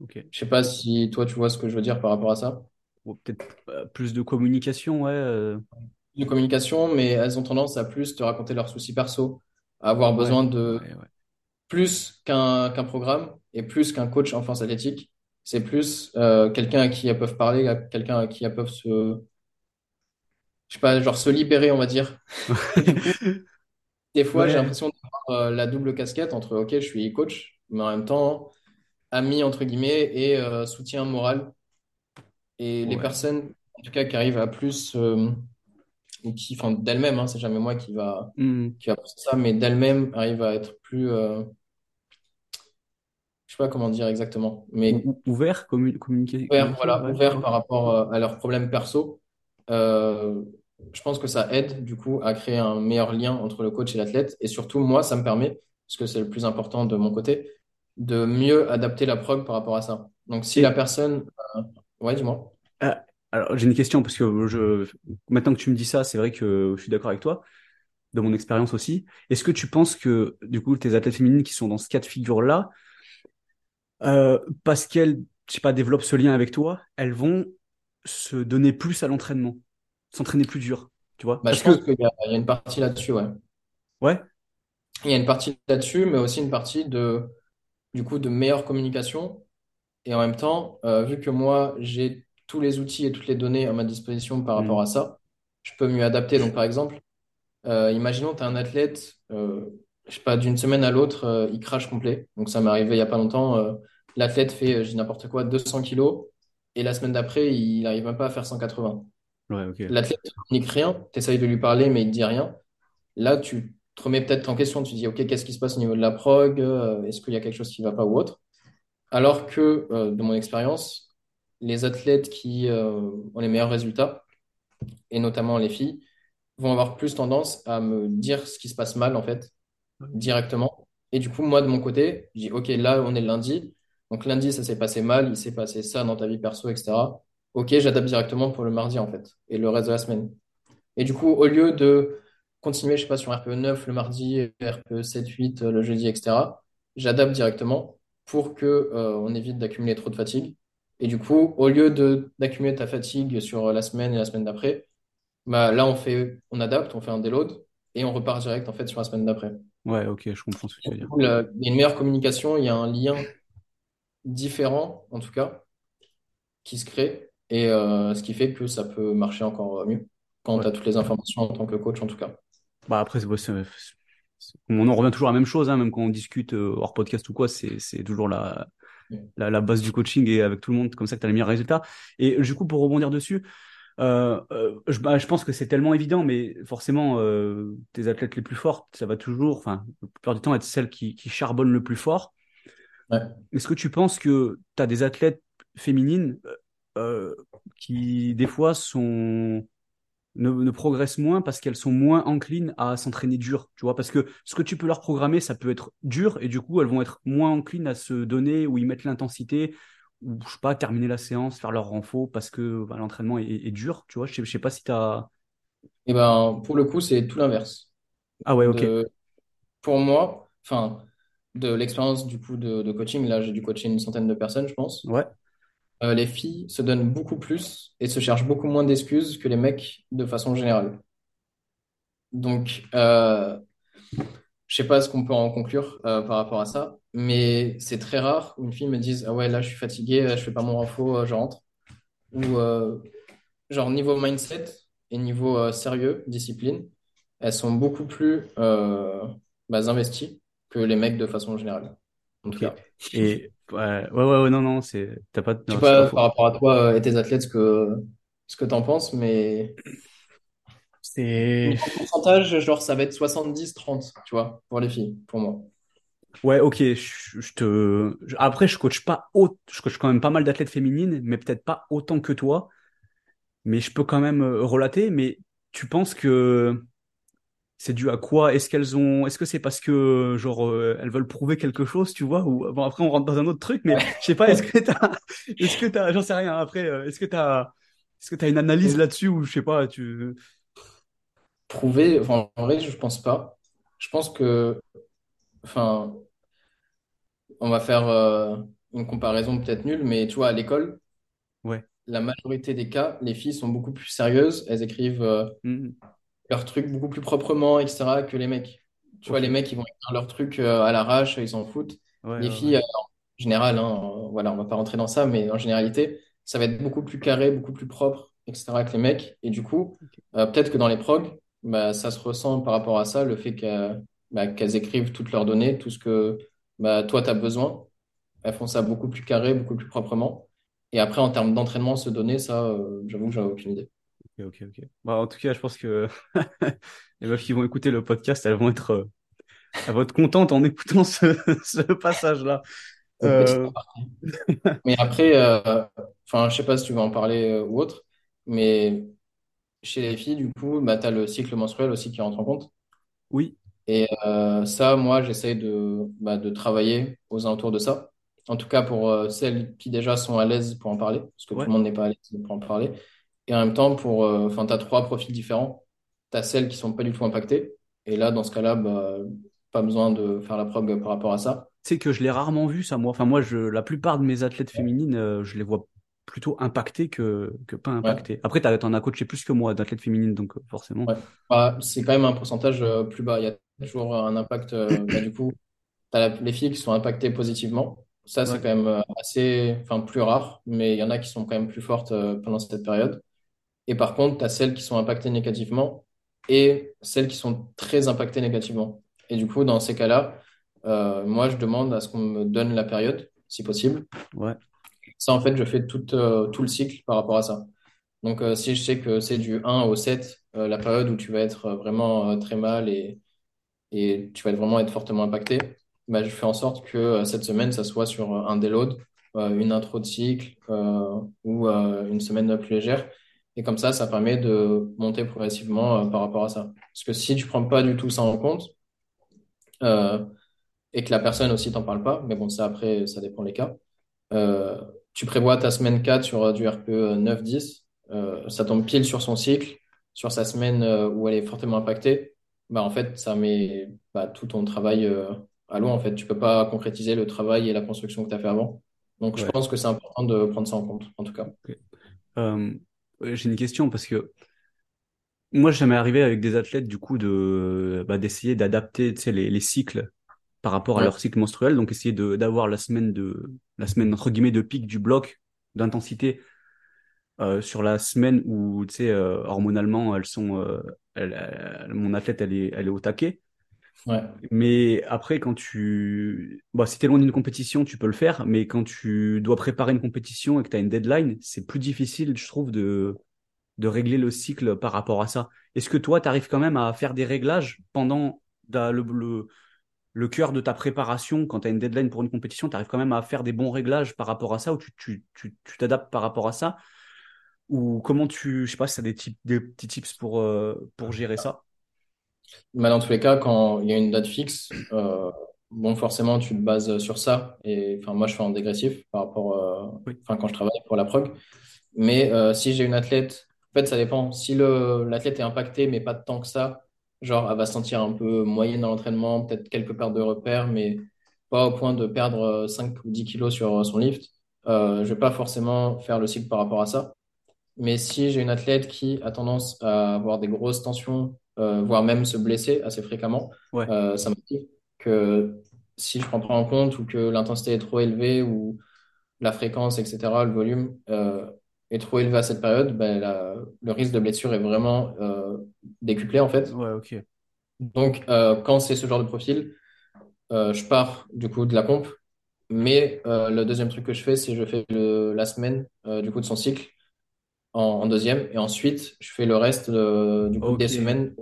ok. Je sais pas si toi, tu vois ce que je veux dire par rapport à ça. Peut-être euh, plus de communication, ouais, euh, De communication, mais elles ont tendance à plus te raconter leurs soucis perso, à avoir ouais, besoin de ouais, ouais. plus qu'un programme et plus qu'un coach en force athlétique. C'est plus euh, quelqu'un à qui elles peuvent parler, quelqu'un à qui elles peuvent se, je sais pas, genre se libérer, on va dire. Des fois, j'ai l'impression d'avoir la double casquette entre, OK, je suis coach, mais en même temps, ami, entre guillemets, et euh, soutien moral. Et les ouais. personnes, en tout cas, qui arrivent à plus, euh, ou qui, enfin, d'elles-mêmes, hein, c'est jamais moi qui va, Hmm. qui va penser ça, mais d'elles-mêmes arrivent à être plus, euh, je sais pas comment dire exactement, mais ou- ouvert, commu- communiquer, ouvert, voilà, ouais, ouvert par rapport euh, à leurs problèmes perso. Euh, je pense que ça aide, du coup, à créer un meilleur lien entre le coach et l'athlète. Et surtout, moi, ça me permet, parce que c'est le plus important de mon côté, de mieux adapter la prog par rapport à ça. Donc, si la personne, ouais, dis-moi. Ah, alors j'ai une question parce que je maintenant que tu me dis ça, c'est vrai que je suis d'accord avec toi, de mon expérience aussi. Est-ce que tu penses que du coup tes athlètes féminines qui sont dans ce cas de figure-là, euh, parce qu'elles, je sais pas, développent ce lien avec toi, elles vont se donner plus à l'entraînement, s'entraîner plus dur, tu vois? Bah, Parce je pense que, qu'il y a, il y a une partie là-dessus, ouais. ouais, Il y a une partie là-dessus, mais aussi une partie de, du coup, de meilleure communication. Et en même temps, euh, vu que moi, j'ai tous les outils et toutes les données à ma disposition par rapport hmm, à ça, je peux mieux adapter. Donc, par exemple, euh, imaginons, tu as un athlète, euh, je sais pas, d'une semaine à l'autre, euh, il crache complet. Donc, ça m'est arrivé il y a pas longtemps. euh, l'athlète fait, je dis n'importe quoi, 200 kilos, et la semaine d'après, il n'arrive même pas à faire 180. ouais, ok, L'athlète ne communique rien, tu essayes de lui parler, mais il ne dit rien. Là, tu te remets peut-être en question, tu te dis, OK, qu'est-ce qui se passe au niveau de la prog? Est-ce qu'il y a quelque chose qui ne va pas ou autre? Alors que, euh, de mon expérience, les athlètes qui euh, ont les meilleurs résultats, et notamment les filles, vont avoir plus tendance à me dire ce qui se passe mal, en fait, directement. Et du coup, moi, de mon côté, je dis, OK, là, on est lundi. Donc, lundi, ça s'est passé mal, il s'est passé ça dans ta vie perso, etc. OK, j'adapte directement pour le mardi, en fait, et le reste de la semaine. Et du coup, au lieu de continuer, je sais pas, sur RPE 9 le mardi, RPE 7, 8 euh, le jeudi, etc., j'adapte directement pour que, euh, évite d'accumuler trop de fatigue. Et du coup, au lieu d'accumuler ta fatigue sur la semaine et la semaine d'après, bah, là, on fait, on adapte, on fait un déload et on repart direct, en fait, sur la semaine d'après. ouais, ok, je comprends ce que tu veux dire. il y a une meilleure communication, il y a un lien différent, en tout cas, qui se crée et euh, ce qui fait que ça peut marcher encore mieux quand Ouais. tu as toutes les informations en tant que coach, en tout cas. Bah après, on en revient toujours à la même chose, hein, même quand on discute euh, hors podcast ou quoi, c'est c'est toujours la, la, la base du coaching et avec tout le monde, comme ça que tu as les meilleurs résultats. Et du coup, pour rebondir dessus, euh, euh, je, bah, je pense que c'est tellement évident, mais forcément, euh, tes athlètes les plus fortes, ça va toujours, enfin, la plupart du temps, être celles qui, qui charbonnent le plus fort. Ouais. Est-ce que tu penses que tu as des athlètes féminines euh, qui, des fois, sont ne, ne progressent moins parce qu'elles sont moins enclines à s'entraîner dur, tu vois, parce que ce que tu peux leur programmer, ça peut être dur et du coup, elles vont être moins enclines à se donner ou y mettre l'intensité ou, je sais pas, terminer la séance, faire leur renfort parce que bah, l'entraînement est, est dur, tu vois, je sais, je sais pas si tu as... Et ben, pour le coup, c'est tout l'inverse. Ah ouais, ok, De, pour moi, enfin, de l'expérience du coup de, de coaching, là, j'ai dû coacher une centaine de personnes, je pense. ouais, Euh, les filles se donnent beaucoup plus et se cherchent beaucoup moins d'excuses que les mecs de façon générale. Donc, euh, je sais pas ce qu'on peut en conclure euh, par rapport à ça, mais c'est très rare où une fille me dise, Ah ouais, là, je suis fatiguée, je fais pas mon renfo, euh, je rentre. Ou, euh, genre, niveau mindset et niveau euh, sérieux, discipline, elles sont beaucoup plus euh, bah, investies que les mecs de façon générale, en tout cas. Et ouais, ouais, ouais, non, non, c'est, t'as pas, Je sais non, c'est pas par rapport à toi et tes athlètes ce que, ce que t'en penses, mais C'est, niveau pourcentage, genre, ça va être soixante-dix trente tu vois, pour les filles, pour moi. ouais, ok, je, je te, après, je coach pas haut, je coach quand même pas mal d'athlètes féminines, mais peut-être pas autant que toi. mais je peux quand même euh, relater. Mais tu penses que c'est dû à quoi? Est-ce qu'elles ont, est-ce que c'est parce que genre euh, elles veulent prouver quelque chose, tu vois? Ou bon après on rentre dans un autre truc, mais je sais pas. Est-ce que t'as, est-ce que t'as, j'en sais rien. Après, euh, est-ce que t'as, est-ce que t'as une analyse là-dessus ou je sais pas, tu, Prouver, enfin, en vrai, je pense pas. Je pense que, enfin, on va faire euh, une comparaison peut-être nulle, mais tu vois, à l'école, ouais, la majorité des cas, les filles sont beaucoup plus sérieuses, elles écrivent euh, Mhm. Leurs trucs beaucoup plus proprement, etc., que les mecs. Tu vois, les mecs, ils vont écrire leurs trucs euh, à l'arrache, ils s'en foutent. ouais, Les ouais, filles, euh, en général, hein, euh, voilà, on va pas rentrer dans ça, mais en généralité, ça va être beaucoup plus carré, beaucoup plus propre, etc., que les mecs. Et du coup, euh, peut-être que dans les progs, bah, ça se ressent par rapport à ça, le fait qu'elles bah, qu'elles écrivent toutes leurs données, tout ce que bah, toi, tu as besoin. Elles font ça beaucoup plus carré, beaucoup plus proprement. Et après, en termes d'entraînement, se donner, ça, euh, j'avoue que j'avais aucune idée. Ok, ok. Bah, en tout cas, je pense que les meufs qui vont écouter le podcast, elles vont être, euh, elles vont être contentes en écoutant ce, ce passage-là. Euh, Mais après, euh, enfin, je sais pas si tu veux en parler euh, ou autre, mais chez les filles, du coup, bah, tu as le cycle menstruel aussi qui rentre en compte. oui, Et euh, ça, moi, j'essaie de, bah, de travailler aux alentours de ça. En tout cas, pour euh, celles qui déjà sont à l'aise pour en parler, parce que tout le monde n'est pas à l'aise pour en parler. Et en même temps, pour, euh, enfin, tu as trois profils différents. Tu as celles qui sont pas du tout impactées. Et là, dans ce cas-là, bah, pas besoin de faire la prog par rapport à ça. Sais que je l'ai rarement vu ça moi. Enfin moi je la plupart de mes athlètes féminines euh, je les vois plutôt impacté que, que pas impacté. Après, tu en as coaché plus que moi d'athlètes féminines, donc euh, forcément. Bah, c'est quand même un pourcentage euh, plus bas. Il y a toujours un impact. Bah, du coup, tu as les filles qui sont impactées positivement. Ça, c'est quand même assez, enfin, plus rare, mais il y en a qui sont quand même plus fortes pendant cette période. Et par contre, tu as celles qui sont impactées négativement et celles qui sont très impactées négativement. Et du coup, dans ces cas-là, euh, moi, je demande à ce qu'on me donne la période, si possible. Ouais. Ça, en fait, je fais tout, euh, tout le cycle par rapport à ça. Donc, euh, si je sais que c'est du 1 au 7, la période où tu vas être vraiment très mal et, et tu vas vraiment être fortement impacté, bah, je fais en sorte que cette semaine, ça soit sur un déload, une intro de cycle ou une semaine plus légère. Et comme ça, ça permet de monter progressivement par rapport à ça. Parce que si tu prends pas du tout ça en compte, et que la personne aussi t'en parle pas, mais bon, ça après, ça dépend les cas. Euh, tu prévois ta semaine 4 sur euh, du RPE 9-10, euh, ça tombe pile sur son cycle, sur sa semaine où elle est fortement impactée, bah, en fait, ça met bah, tout ton travail à l'eau. En fait, tu peux pas concrétiser le travail et la construction que tu as fait avant. Donc, je pense que c'est important de prendre ça en compte, en tout cas. J'ai une question parce que moi, jamais arrivé avec des athlètes, du coup, de bah, d'essayer d'adapter les, les cycles par rapport à leur cycle menstruel. Donc, essayer d'avoir la semaine de la semaine entre guillemets de pic du bloc d'intensité euh, sur la semaine où tu sais euh, hormonalement elles sont euh, mon athlète elle est elle est au taquet. Mais après, quand tu. Bon, si tu es loin d'une compétition, tu peux le faire, mais quand tu dois préparer une compétition et que tu as une deadline, c'est plus difficile, je trouve, de, de régler le cycle par rapport à ça. Est-ce que toi, tu arrives quand même à faire des réglages pendant le, le, cœur de ta préparation, quand tu as une deadline pour une compétition, tu arrives quand même à faire des bons réglages par rapport à ça, ou tu t'adaptes tu, par rapport à ça? Ou comment tu, je sais pas si tu as des, types, des petits tips pour, euh, pour gérer ça? Bah, Dans tous les cas, quand il y a une date fixe, euh, bon, forcément, tu te bases sur ça. Et enfin, moi, je fais en dégressif par rapport, euh, enfin, quand je travaille pour la prog. Mais si j'ai une athlète, en fait, ça dépend. Si l'athlète est impacté, mais pas tant que ça, Genre, elle va se sentir un peu moyenne dans l'entraînement, peut-être quelques pertes de repères, mais pas au point de perdre 5 ou 10 kilos sur son lift. Euh, je vais pas forcément faire le cycle par rapport à ça. Mais si j'ai une athlète qui a tendance à avoir des grosses tensions, euh, voire même se blesser assez fréquemment, euh, ça m'inquiète que si je prends pas en compte ou que l'intensité est trop élevée ou la fréquence, etc., le volume, euh, est trop élevé à cette période, ben, le risque de blessure est vraiment euh, décuplé en fait. Ouais. Donc, quand c'est ce genre de profil, je pars du coup de la pompe. Mais le deuxième truc que je fais, c'est je fais le, la semaine du coup de son cycle en, deuxième, et ensuite je fais le reste du coup des semaines.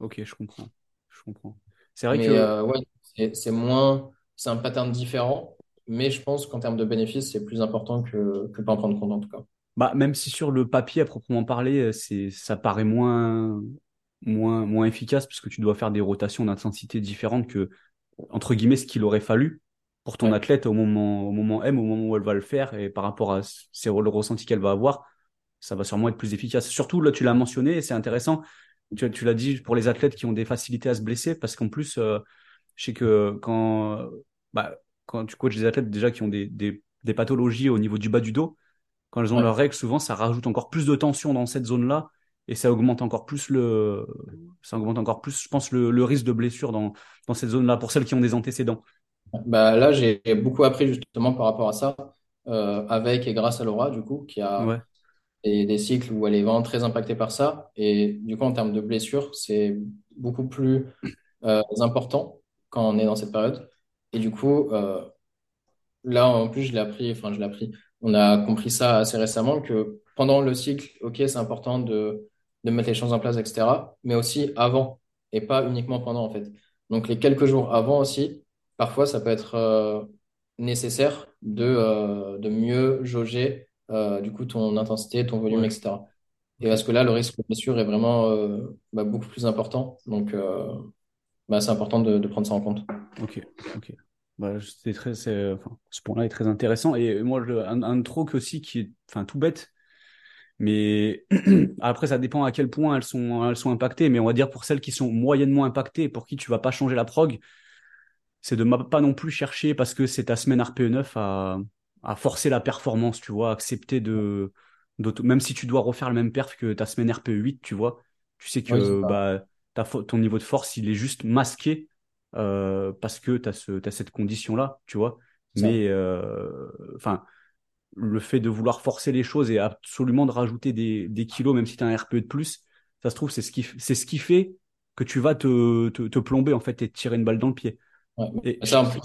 Ok, je comprends. Je comprends. C'est vrai que ouais, c'est moins, c'est un pattern différent mais je pense qu'en termes de bénéfices, c'est plus important que, que pas en prendre compte en tout cas. Bah, même si sur le papier, à proprement parler, euh, c'est, ça paraît moins, moins, moins efficace puisque tu dois faire des rotations d'intensité différentes que, entre guillemets, ce qu'il aurait fallu pour ton athlète au moment, au moment M, au moment où elle va le faire et par rapport à c'est le ressenti qu'elle va avoir, ça va sûrement être plus efficace. Surtout, là, tu l'as mentionné c'est intéressant. Tu, tu l'as dit pour les athlètes qui ont des facilités à se blesser parce qu'en plus, euh, je sais que quand, bah, quand tu coaches des athlètes déjà qui ont des, des, des pathologies au niveau du bas du dos, quand elles ont leurs règles, souvent ça rajoute encore plus de tension dans cette zone-là et ça augmente encore plus le, ça augmente encore plus, je pense, le, le risque de blessure dans, dans cette zone-là pour celles qui ont des antécédents. Bah là, j'ai beaucoup appris justement par rapport à ça euh, avec et grâce à Laura, du coup, qui a des, cycles où elle est vraiment très impactée par ça. Et du coup, en termes de blessure, c'est beaucoup plus euh, important quand on est dans cette période. Et du coup, euh, là, en plus, je l'ai appris, enfin, je l'ai appris. On a compris ça assez récemment que pendant le cycle, OK, c'est important de, de mettre les choses en place, etc. Mais aussi avant et pas uniquement pendant, en fait. Donc, les quelques jours avant aussi, parfois, ça peut être euh, nécessaire de, de mieux jauger, du coup, ton intensité, ton volume, etc. Et parce que là, le risque de blessure est vraiment bah, beaucoup plus important. Donc, bah, c'est important de, de, prendre ça en compte. Ok, ok. Bah, c'est très, enfin, ce point-là est très intéressant. Et moi, un, un truc aussi qui est enfin, tout bête, mais après, ça dépend à quel point elles sont, elles sont impactées. Mais on va dire pour celles qui sont moyennement impactées, pour qui tu vas pas changer la prog, c'est de pas non plus chercher parce que c'est ta semaine RPE9 à, à forcer la performance, tu vois, accepter de, même si tu dois refaire le même perf que ta semaine RPE 8, tu vois, tu sais que bah, ton niveau de force, il est juste masqué euh, parce que tu as, ce, as cette condition-là, tu vois. Mais, euh, enfin, le fait de vouloir forcer les choses et absolument de rajouter des, des kilos, même si tu as un RPE de plus, ça se trouve, c'est ce qui, c'est ce qui fait que tu vas te, te, te, plomber, en fait, et te tirer une balle dans le pied. Et ça, en plus,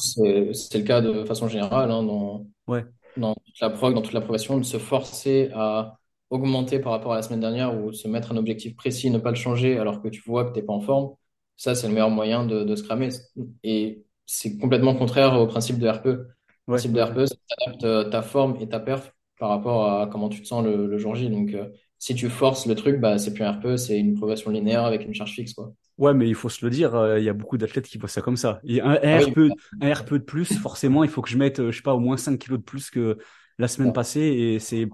c'est le cas de façon générale, hein, dans, ouais. dans toute la prog, dans toute la progression, de se forcer à augmenter par rapport à la semaine dernière ou se mettre un objectif précis, ne pas le changer alors que tu vois que tu n'es pas en forme, ça, c'est le meilleur moyen de, de se cramer. Et c'est complètement contraire au principe de RPE. Le principe de RPE, c'est que euh, ta forme et ta perf par rapport à comment tu te sens le, le jour J. Donc, euh, si tu forces le truc, bah, c'est plus un RPE, c'est une progression linéaire avec une charge fixe. Quoi. Ouais, mais il faut se le dire, euh, il y a beaucoup d'athlètes qui voient ça comme ça. Et un, ah un de plus, forcément, il faut que je mette, je sais pas, au moins 5 kilos de plus que la semaine passée. Et c'est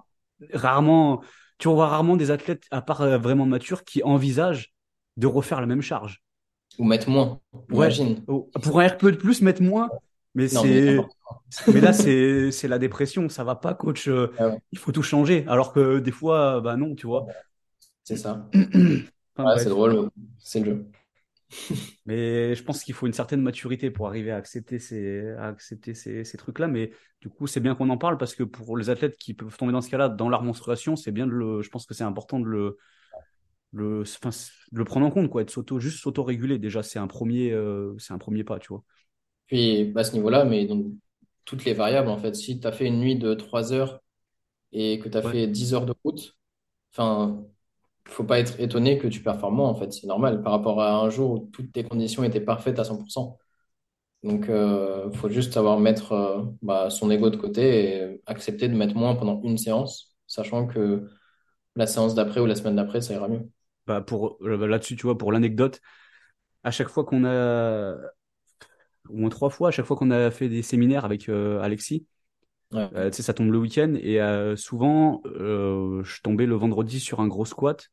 rarement, tu vois rarement des athlètes, à part euh, vraiment matures, qui envisagent de refaire la même charge. Ou mettre moins, imagine. Pour un RPE de plus, mettre moins. Mais c'est, mais, là, c'est, la dépression. Ça va pas, coach. Euh, ah il faut tout changer. Alors que des fois, bah non, tu vois. C'est ça. c'est drôle. C'est le jeu. Mais je pense qu'il faut une certaine maturité pour arriver à accepter ces, à accepter ces, ces trucs-là. Mais du coup, c'est bien qu'on en parle parce que pour les athlètes qui peuvent tomber dans ce cas-là, dans leur menstruation, c'est bien de le, je pense que c'est important de le, le, enfin, le prendre en compte, quoi, de s'auto, juste s'auto-réguler. Déjà, c'est un premier, euh, c'est un premier pas, tu vois. Puis, à ce niveau-là, mais donc, toutes les variables, en fait, si tu as fait une nuit de 3 heures et que tu as fait 10 heures de route, enfin, faut pas être étonné que tu performes moins, en fait. C'est normal par rapport à un jour où toutes tes conditions étaient parfaites à 100%. Donc, il euh, faut juste savoir mettre euh, bah, son ego de côté et accepter de mettre moins pendant une séance, sachant que la séance d'après ou la semaine d'après, ça ira mieux. Bah pour euh, là-dessus, tu vois, pour l'anecdote, à chaque fois qu'on a, au moins trois fois, à chaque fois qu'on a fait des séminaires avec Alexis, tu sais, ça tombe le week-end et souvent, je tombais le vendredi sur un gros squat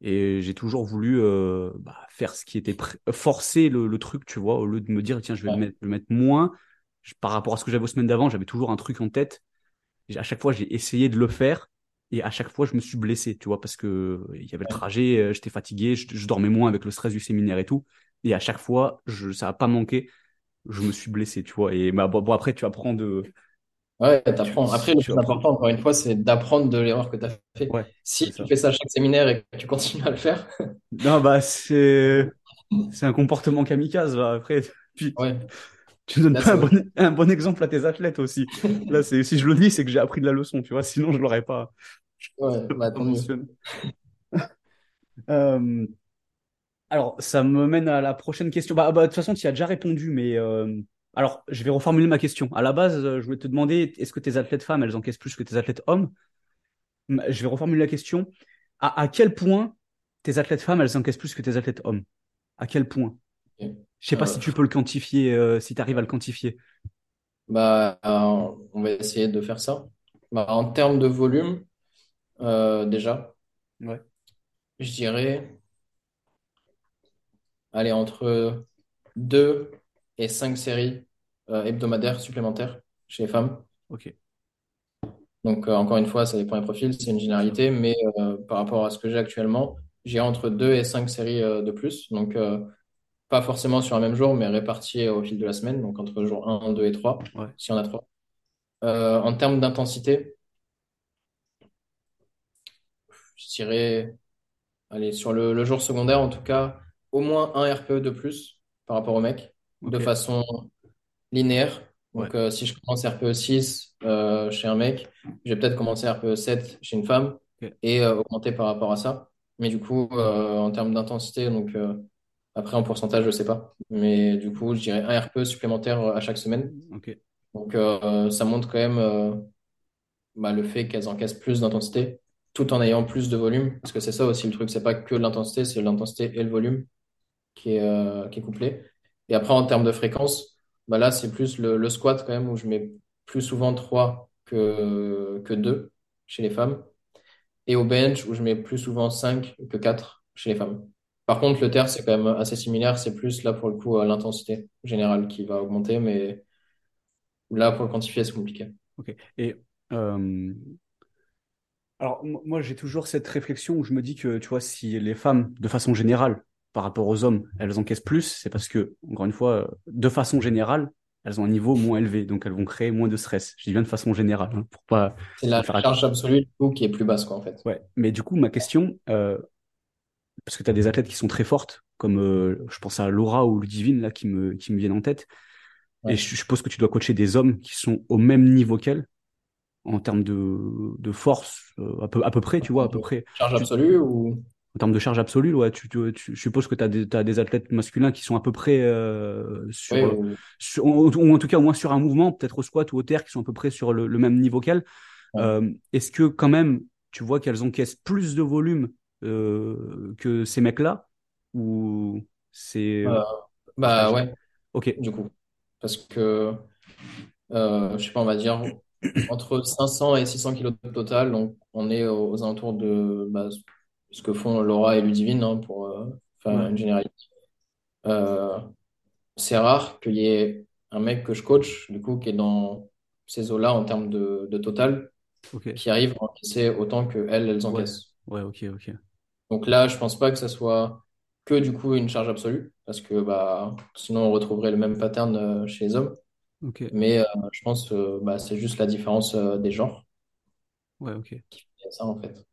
et j'ai toujours voulu euh, bah, faire ce qui était forcer le, le, truc, tu vois, au lieu de me dire, tiens, je vais le, mettre, le, mettre, moins. par rapport à ce que j'avais aux semaines d'avant, j'avais toujours un truc en tête. À chaque fois, j'ai essayé de le faire. Et à chaque fois, je me suis blessé, tu vois, parce que il y avait le trajet, euh, j'étais fatigué, je, dormais moins avec le stress du séminaire et tout. Et à chaque fois, je, ça a pas manqué. Je me suis blessé, tu vois. Et bah, bon, après, tu apprends de, Ouais, t'apprends. Après, le plus important, encore une fois, c'est d'apprendre de l'erreur que tu as fait. si tu fais ça à chaque séminaire et que tu continues à le faire. non, bah, c'est, c'est un comportement kamikaze, là. Après, puis, tu donnes pas un bon, un bon, exemple à tes athlètes aussi. là, c'est, si je le dis, c'est que j'ai appris de la leçon, tu vois. Sinon, je l'aurais pas. Ouais, bah, euh, alors, ça me mène à la prochaine question. Bah, bah de toute façon, tu y as déjà répondu, mais euh, alors, je vais reformuler ma question. À la base, euh, je voulais te demander, est-ce que tes athlètes femmes, elles encaissent plus que tes athlètes hommes? Je vais reformuler la question. À, quel point tes athlètes femmes, elles encaissent plus que tes athlètes hommes? À quel point? Je ne sais pas si tu peux le quantifier, euh, si tu arrives à le quantifier. Bah, on va essayer de faire ça. Bah, en termes de volume, euh, déjà, ouais. je dirais, allez, entre 2 et 5 séries euh, hebdomadaires supplémentaires chez les femmes. Ok. Donc, euh, encore une fois, ça dépend des profils, c'est une généralité, mais euh, par rapport à ce que j'ai actuellement, j'ai entre 2 et 5 séries de plus. Donc, pas forcément sur un même jour, mais réparties au fil de la semaine, donc entre jour 1, 2 et 3, si on a 3. en termes d'intensité, je dirais, allez, sur le, le, jour secondaire, en tout cas, au moins un RPE de plus par rapport au mec, de façon linéaire. Donc, euh, si je commence RPE 6 euh, chez un mec, je vais peut-être commencer RPE 7 chez une femme et euh, augmenter par rapport à ça. Mais du coup, en termes d'intensité, donc après en pourcentage, je sais pas. Mais du coup, je dirais un RPE supplémentaire à chaque semaine. Donc, ça montre quand même bah, le fait qu'elles encaissent plus d'intensité tout en ayant plus de volume. Parce que c'est ça aussi le truc, c'est pas que l'intensité, c'est l'intensité et le volume qui est, qui est couplé. Et après, en termes de fréquence, bah là, c'est plus le, squat quand même où je mets plus souvent 3 que, que 2 chez les femmes. Et au bench où je mets plus souvent 5 que 4 chez les femmes. Par contre, le terre, c'est quand même assez similaire. C'est plus là pour le coup l'intensité générale qui va augmenter, mais là, pour le quantifier, c'est compliqué. Ok. Et euh, alors, mo- moi, j'ai toujours cette réflexion où je me dis que, tu vois, si les femmes, de façon générale, par rapport aux hommes, elles encaissent plus, c'est parce que, encore une fois, de façon générale, elles ont un niveau moins élevé, donc elles vont créer moins de stress. Je dis bien de façon générale, hein, pour pas, C'est la faire. charge absolue du coup qui est plus basse, quoi, en fait. Ouais. Mais du coup, ma question, euh, parce que tu as des athlètes qui sont très fortes, comme euh, je pense à Laura ou Ludivine, là, qui me, qui me viennent en tête. Et je je suppose que tu dois coacher des hommes qui sont au même niveau qu'elles, en termes de, de force, euh, à peu, à peu près, tu vois, à peu près. charge Tu, absolue ou... en termes de charge absolue, ouais, tu, tu, tu- je suppose que tu as des, athlètes masculins qui sont à peu près euh, sur, ou... sur, ou, ou en tout cas au moins sur un mouvement, peut-être au squat ou au terre, qui sont à peu près sur le, le même niveau qu'elles. ouais. Euh, est-ce que quand même, tu vois qu'elles encaissent plus de volume euh, que ces mecs-là? Ou c'est bah ouais, Ok, du coup. Parce que, je sais pas, on va dire entre 500 et 600 kilos total, donc on est aux, aux alentours de bah, ce que font Laura et Ludivine, hein, pour euh, faire ouais, une généralité. Euh, c'est rare qu'il y ait un mec que je coach, du coup, qui est dans ces eaux-là en termes de, de total, qui arrive à encaisser autant que elles, encaissent. ouais, ok, ok, Donc là, je pense pas que ça soit que du coup une charge absolue, parce que bah, sinon on retrouverait le même pattern euh, chez les hommes. Mais euh, je pense euh, bah, c'est juste la différence des genres ouais, ok. qui fait ça en fait.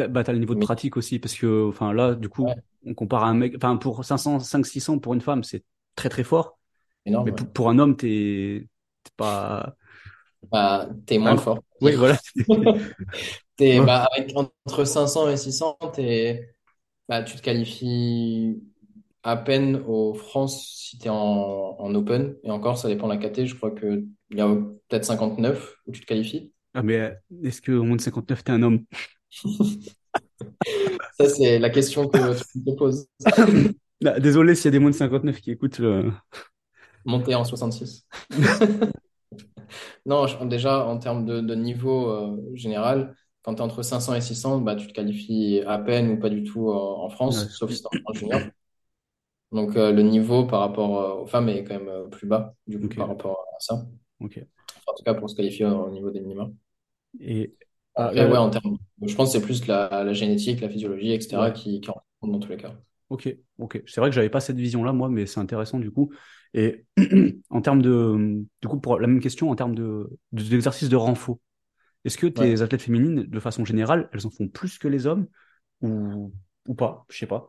T'as- Bah, t'as le niveau de pratique aussi, parce que, enfin, là, du coup, ouais, on compare à un mec, enfin, pour 500, 500, 600 pour une femme, c'est très, très fort. énorme. Mais Ouais. pour, pour un homme, t'es t'es pas Bah, t'es moins fort. Oui, voilà. T'es, Ouais, bah, avec entre 500 et 600, t'es, bah, tu te qualifies à peine aux France si t'es en, en Open. Et encore, ça dépend de la KT. Je crois que il y a peut-être 59 où tu te qualifies. Ah, mais euh, est-ce que au moins de 59, t'es un homme? Ça, c'est la question que tu te poses. Désolé s'il y a des moins de 59 qui écoutent. euh, Monter en 66. Non, déjà, en termes de, de niveau euh, général, quand tu es entre 500 et 600, bah, tu te qualifies à peine ou pas du tout en, en ouais. France, sauf si tu es en junior. Donc, euh, le niveau par rapport euh, aux femmes est quand même euh, plus bas, du coup, par rapport à ça. Enfin, en tout cas, pour se qualifier au au niveau des minima. Et ah, ouais, en termes, je pense que c'est plus la, la génétique, la physiologie, etc., ouais. qui, qui en compte dans tous les cas. Ok, ok. C'est vrai que j'avais pas cette vision-là, moi, mais c'est intéressant du coup. Et en termes de, du coup, pour la même question, en termes de, de- d'exercice de renfort, est-ce que Ouais. tes athlètes féminines, de façon générale, elles en font plus que les hommes ou, ou pas? Je sais pas.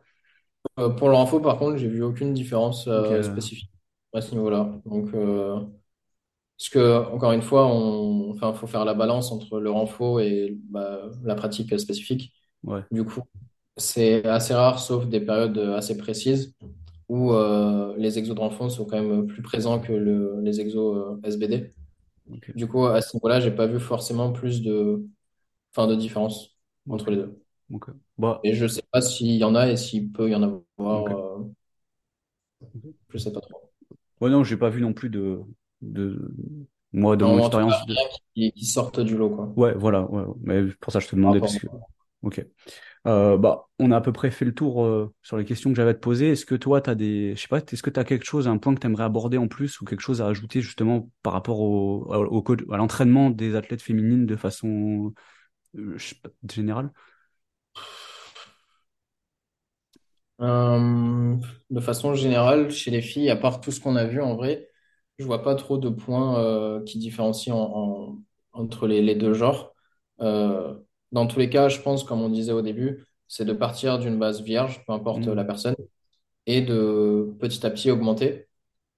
Euh, pour leur info, par contre, j'ai vu aucune différence euh, euh, spécifique à ce niveau-là. Donc, euh, Parce que, encore une fois, on, enfin, faut faire la balance entre le renfo et bah, la pratique spécifique. ouais, Du coup, c'est assez rare, sauf des périodes assez précises, où euh, les exos de renfo sont quand même plus présents que le- les exos euh, SBD. Du coup, à ce niveau-là, j'ai pas vu forcément plus de, enfin, de différence entre les deux. Bah, Et je sais pas s'il y en a et s'il peut y en avoir, euh, je sais pas trop. Ouais, non, j'ai pas vu non plus de, de, moi, Non, mon cas, expérience de, qui, qui sortent du lot, quoi. ouais, voilà, ouais. Mais pour ça, je te demandais, parce que, ok. Euh, bah, on a à peu près fait le tour euh, sur les questions que j'avais à te poser. Est-ce que toi, tu as des, je sais pas, est-ce que tu as quelque chose, un point que tu aimerais aborder en plus ou quelque chose à ajouter justement par rapport au, au, à l'entraînement des athlètes féminines de façon euh, pas, générale? De façon générale, chez les filles, à part tout ce qu'on a vu en vrai, je vois pas trop de points euh, qui différencient en- en- entre les, les deux genres. Euh, dans tous les cas, je pense, comme on disait au début, c'est de partir d'une base vierge, peu importe la Hmm, personne, et de petit à petit augmenter,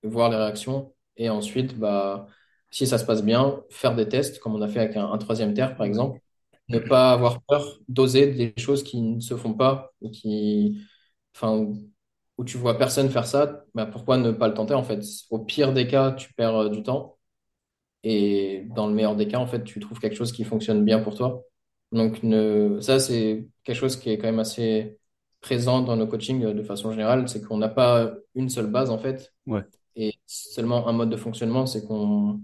voir les réactions, et ensuite, bah, si ça se passe bien, faire des tests, comme on a fait avec un, un troisième terre, par exemple. Ne pas avoir peur d'oser des choses qui ne se font pas, ou qui enfin, où tu vois personne faire ça, bah pourquoi ne pas le tenter en fait? Au pire des cas, tu perds euh, du temps et dans le meilleur des cas, en fait, tu trouves quelque chose qui fonctionne bien pour toi. Donc, ne... ça, c'est quelque chose qui est quand même assez présent dans nos coachings euh, de façon générale, c'est qu'on n'a pas une seule base en fait ouais, et seulement un mode de fonctionnement, c'est qu'on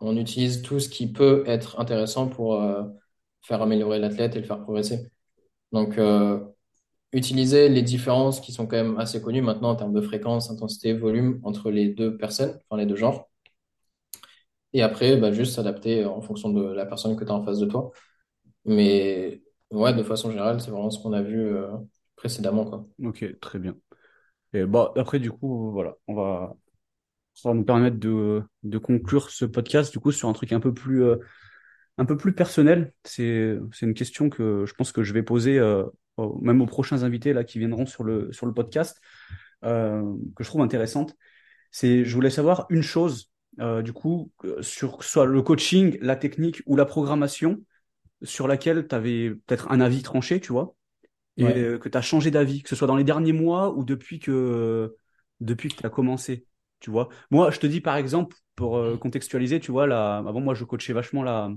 on utilise tout ce qui peut être intéressant pour euh, faire améliorer l'athlète et le faire progresser. Donc, euh, utiliser les différences qui sont quand même assez connues maintenant en termes de fréquence, intensité, volume entre les deux personnes, enfin les deux genres, Et après, bah, juste s'adapter en fonction de la personne que tu as en face de toi. Mais ouais, de façon générale, c'est vraiment ce qu'on a vu euh, précédemment, quoi. Ok, très bien. Et bah, après, du coup, voilà, on va, ça va nous permettre de, de conclure ce podcast, du coup, sur un truc un peu plus, euh, un peu plus personnel. C'est, c'est une question que je pense que je vais poser euh, même aux prochains invités là, qui viendront sur le, sur le podcast, euh, que je trouve intéressante. C'est, je voulais savoir une chose, euh, du coup, euh, sur soit le coaching, la technique ou la programmation, sur laquelle tu avais peut-être un avis tranché, tu vois et Ouais, euh, que tu as changé d'avis, que ce soit dans les derniers mois ou depuis que, depuis que tu as commencé, tu vois. Moi, je te dis par exemple, pour euh, contextualiser, tu vois, là, avant moi, je coachais vachement la,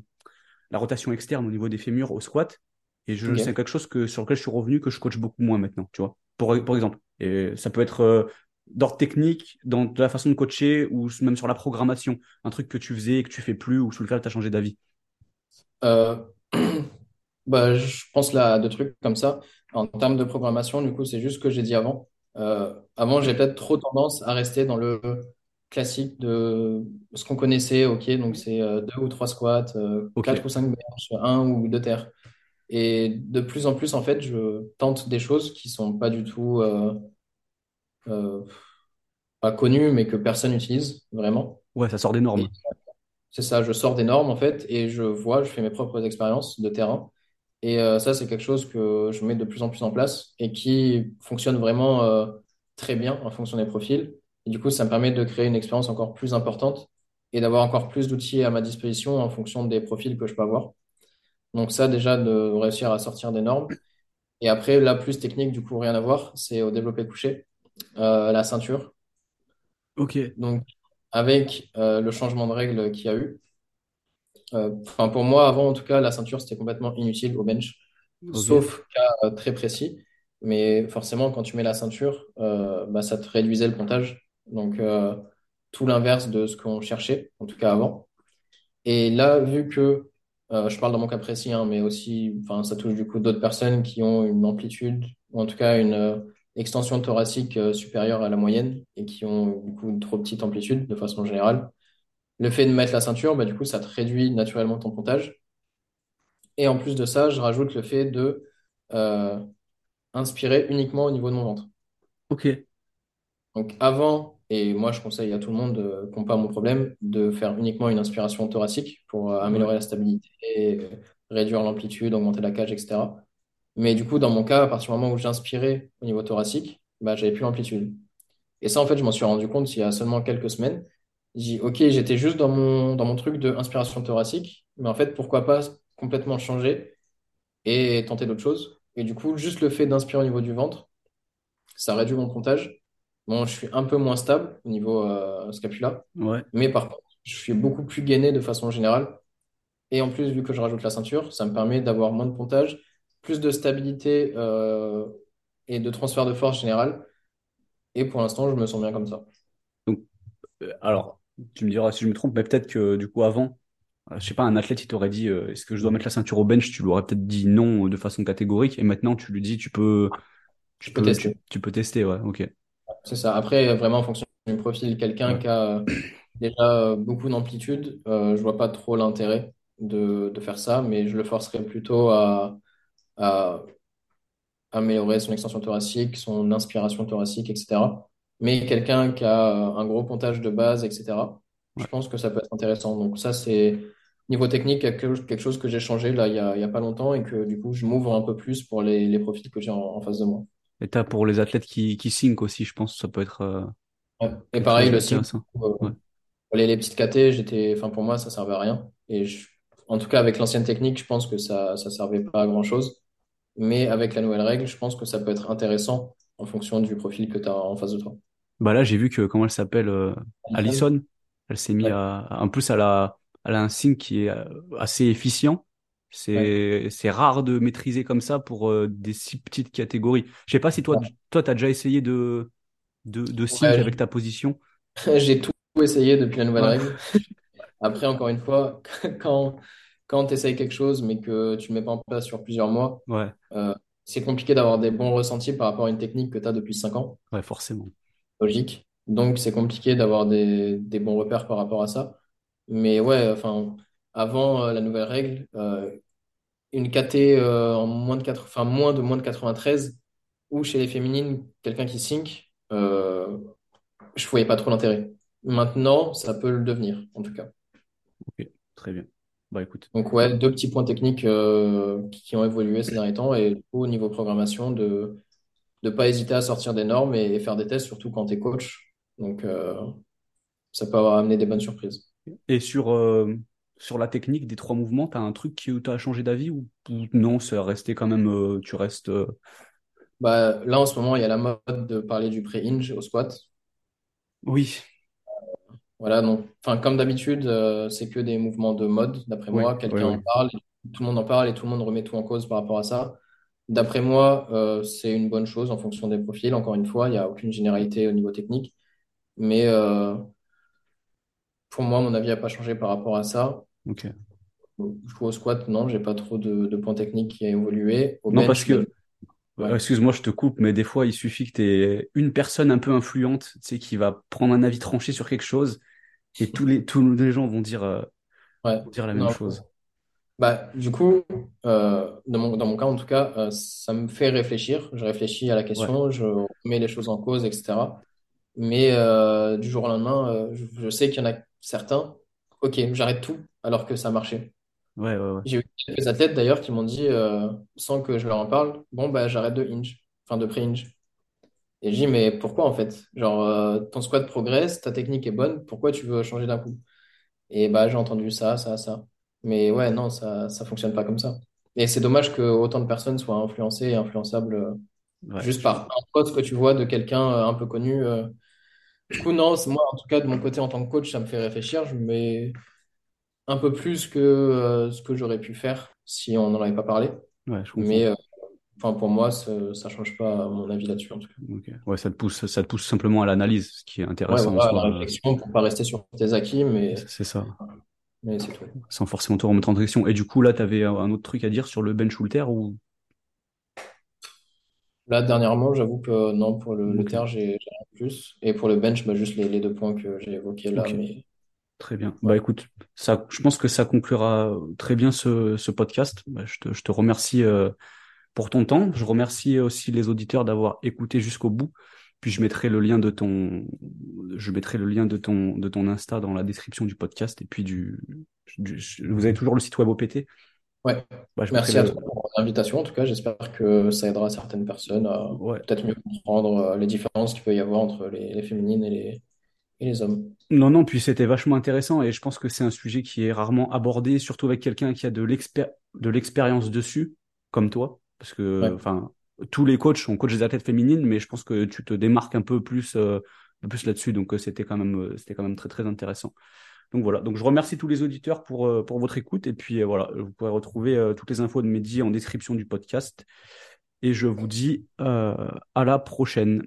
la rotation externe au niveau des fémurs au squat. Et je, c'est quelque chose que, sur lequel je suis revenu, que je coach beaucoup moins maintenant, tu vois. Pour, pour exemple. Et ça peut être euh, d'ordre technique, dans de la façon de coacher, ou même sur la programmation. Un truc que tu faisais et que tu fais plus, ou sur lequel tu as changé d'avis. Euh, bah, je pense là à deux trucs comme ça. En termes de programmation, du coup, c'est juste ce que j'ai dit avant. Euh, avant, j'ai peut-être trop tendance à rester dans le classique de ce qu'on connaissait. Ok, donc c'est deux ou trois squats, quatre ou cinq bench, un ou deux terres. Et de plus en plus, en fait, je tente des choses qui sont pas du tout euh, euh, pas connues, mais que personne n'utilise vraiment. Ouais, ça sort des normes. c'est ça, je sors des normes, en fait, et je vois, je fais mes propres expériences de terrain. Et euh, ça, c'est quelque chose que je mets de plus en plus en place et qui fonctionne vraiment très bien en fonction des profils. Et du coup, ça me permet de créer une expérience encore plus importante et d'avoir encore plus d'outils à ma disposition en fonction des profils que je peux avoir. Donc ça, déjà, de réussir à sortir des normes. Et après, la plus technique, du coup, rien à voir, c'est au développé couché, euh, la ceinture. Ok. Donc, avec euh, le changement de règle qu'il y a eu, euh, enfin, pour moi, avant, en tout cas, la ceinture, c'était complètement inutile au bench, sauf cas euh, très précis. Mais forcément, quand tu mets la ceinture, bah, ça te réduisait le comptage. Donc, tout l'inverse de ce qu'on cherchait, en tout cas avant. Et là, vu que, euh, je parle dans mon cas précis, hein, mais aussi, enfin, ça touche du coup d'autres personnes qui ont une amplitude, ou en tout cas une euh, extension thoracique euh, supérieure à la moyenne et qui ont du coup une trop petite amplitude de façon générale. Le fait de mettre la ceinture, bah, du coup, ça te réduit naturellement ton comptage. Et en plus de ça, je rajoute le fait de inspirer uniquement au niveau de mon ventre. Ok. Donc avant, et moi je conseille à tout le monde euh, pas mon problème, de faire uniquement une inspiration thoracique pour euh, améliorer la stabilité, euh, réduire l'amplitude, augmenter la cage, etc. Mais du coup, dans mon cas, à partir du moment où j'inspirais au niveau thoracique, bah, j'avais plus l'amplitude. Et ça, en fait, je m'en suis rendu compte il y a seulement quelques semaines. J'ai dit, OK, j'étais juste dans mon, dans mon truc de inspiration thoracique, mais en fait, pourquoi pas complètement changer et tenter d'autres choses? Et du coup, juste le fait d'inspirer au niveau du ventre, ça réduit mon comptage. Bon, je suis un peu moins stable au niveau euh, scapula, Ouais. mais par contre, je suis beaucoup plus gainé de façon générale. Et en plus, vu que je rajoute la ceinture, ça me permet d'avoir moins de pontage, plus de stabilité euh, et de transfert de force générale. Et pour l'instant, je me sens bien comme ça. Donc, euh, alors, tu me diras si je me trompe, mais peut-être que du coup, avant, euh, je sais pas, un athlète, il t'aurait dit, est-ce que je dois mettre la ceinture au bench? Tu lui aurais peut-être dit non de façon catégorique. Et maintenant, tu lui dis, tu peux, tu Je peux peux, tu, tester. tu peux tester, ouais, ok. C'est ça. Après, vraiment, en fonction du profil, quelqu'un Ouais. qui a euh, déjà euh, beaucoup d'amplitude, euh, je vois pas trop l'intérêt de, de faire ça, mais je le forcerai plutôt à, à améliorer son extension thoracique, son inspiration thoracique, etc. Mais quelqu'un qui a un gros pontage de base, etc., je pense que ça peut être intéressant. Donc ça, c'est niveau technique, quelque chose que j'ai changé là il y a, pas longtemps et que du coup, je m'ouvre un peu plus pour les, les profils que j'ai en, en face de moi. Et t'as pour les athlètes qui, qui sync aussi, je pense que ça peut être euh, Ouais. Et chose pareil, le sync, euh, Ouais. les, les petites KT, j'étais, enfin pour moi, ça servait à rien. Et je- en tout cas, avec l'ancienne technique, je pense que ça, ça servait pas à grand-chose. Mais avec la nouvelle règle, je pense que ça peut être intéressant en fonction du profil que tu as en face de toi. Bah là, j'ai vu que, comment elle s'appelle, euh, Alison Allison, elle s'est mis Ouais, à, en plus, elle a, elle a un sync qui est euh, assez efficient. Ouais, C'est, rare de maîtriser comme ça pour euh, des si petites catégories. Je sais pas si toi, toi, t'as déjà essayé de, de, de avec ta position. j'ai tout essayé depuis la nouvelle règle. Après, encore une fois, quand, quand tu essayes quelque chose, mais que tu ne mets pas en place sur plusieurs mois, Ouais, euh, c'est compliqué d'avoir des bons ressentis par rapport à une technique que tu as depuis 5 ans, ouais, forcément. logique. Donc, c'est compliqué d'avoir des, des bons repères par rapport à ça. Mais ouais, enfin, avant euh, la nouvelle règle, euh, une KT euh, en moins de 4, enfin, moins de moins de 93 ou chez les féminines, quelqu'un qui sync, je voyais pas trop l'intérêt. Maintenant, ça peut le devenir, en tout cas. Ok, très bien. Bah écoute. Donc ouais, deux petits points techniques qui ont évolué ces derniers temps et au niveau programmation, de ne pas hésiter à sortir des normes et, et faire des tests, surtout quand tu es coach. Donc ça peut avoir amené des bonnes surprises. Et sur, euh, sur la technique des trois mouvements, t'as un truc qui t'a changé d'avis ou, ou non, c'est resté quand même, euh, tu restes. euh, Bah, là, en ce moment, il y a la mode de parler du pré-hinge au squat. Oui, Voilà, donc, enfin, comme d'habitude, euh, c'est que des mouvements de mode, d'après oui, moi. oui, Quelqu'un en parle, tout le monde en parle et tout le monde remet tout en cause par rapport à ça. D'après moi, euh, c'est une bonne chose en fonction des profils. Encore une fois, il n'y a aucune généralité au niveau technique. Mais euh, pour moi, mon avis n'a pas changé par rapport à ça. Ok. Je trouve au squat, non, j'ai pas trop de, de points techniques qui a évolué. Au Non, parce bench, que, ouais, euh, excuse-moi, je te coupe, mais des fois, il suffit que t'aies une personne un peu influente, tu sais, qui va prendre un avis tranché sur quelque chose, et tous les, tous les gens vont dire, euh, ouais. vont dire la même Non, chose. Bah, du coup, euh, dans mon, dans mon cas, en tout cas, euh, ça me fait réfléchir. Je réfléchis à la Ouais, question, je remets les choses en cause, etc. Mais du jour au lendemain, je, je sais qu'il y en a certains, ok, j'arrête tout, alors que ça marchait. ouais, ouais, ouais. J'ai eu quelques athlètes d'ailleurs qui m'ont dit, euh, sans que je leur en parle, bon, bah, j'arrête de hinge, enfin de pré-hinge. Et je dis, mais pourquoi en fait? Genre, euh, ton squat progresse, ta technique est bonne, pourquoi tu veux changer d'un coup? Et bah, j'ai entendu ça, ça, ça. Mais ouais, non, ça, ça fonctionne pas comme ça. Et c'est dommage que autant de personnes soient influencées et influençables euh, Ouais, juste par un post que tu vois de quelqu'un euh, un peu connu. euh. Du coup, non, moi, en tout cas, de mon côté, en tant que coach, ça me fait réfléchir. Je mets un peu plus que euh, ce que j'aurais pu faire si on n'en avait pas parlé. ouais, je comprends. Mais euh, enfin, pour moi, ça, ça change pas mon avis là-dessus, en tout cas. Ouais, ça te pousse, ça te pousse simplement à l'analyse, ce qui est Ouais, intéressant en la réflexion pour pas rester sur tes acquis, mais, C'est ça, mais c'est tout. sans forcément te remettre en question. Et du coup, là, tu avais un autre truc à dire sur le bench ou le terre ou... Là, dernièrement, j'avoue que non, pour le, le Ok, terre, j'ai j'ai rien de plus. Et pour le bench, bah, juste les, les deux points que j'ai évoqués là. ok, Mais très bien. Bah écoute, ça, je pense que ça conclura très bien ce, ce podcast. Bah, je te, je te remercie euh, pour ton temps. Je remercie aussi les auditeurs d'avoir écouté jusqu'au bout. Puis je mettrai le lien de ton, je mettrai le lien de ton, de ton Insta dans la description du podcast. Et puis du, du- vous avez toujours le site web OPT. Ouais. Bah, je Merci à le, toi pour l'invitation. En tout cas, j'espère que ça aidera certaines personnes à ouais. peut-être mieux comprendre euh, les différences qu'il peut y avoir entre les, les féminines et les, et les hommes. Non, non, puis c'était vachement intéressant et je pense que c'est un sujet qui est rarement abordé, surtout avec quelqu'un qui a de l'expé- de l'expérience dessus, comme toi. Parce que, Ouais. tous les coachs, on coach des athlètes féminines, mais je pense que tu te démarques un peu plus, euh, plus là-dessus. Donc, euh, c'était quand même, c'était quand même très, très intéressant. Donc voilà. Donc, je remercie tous les auditeurs pour, euh, pour votre écoute. Et puis, euh, voilà, vous pourrez retrouver euh, toutes les infos de Mehdi en description du podcast. Et je vous dis, à la prochaine.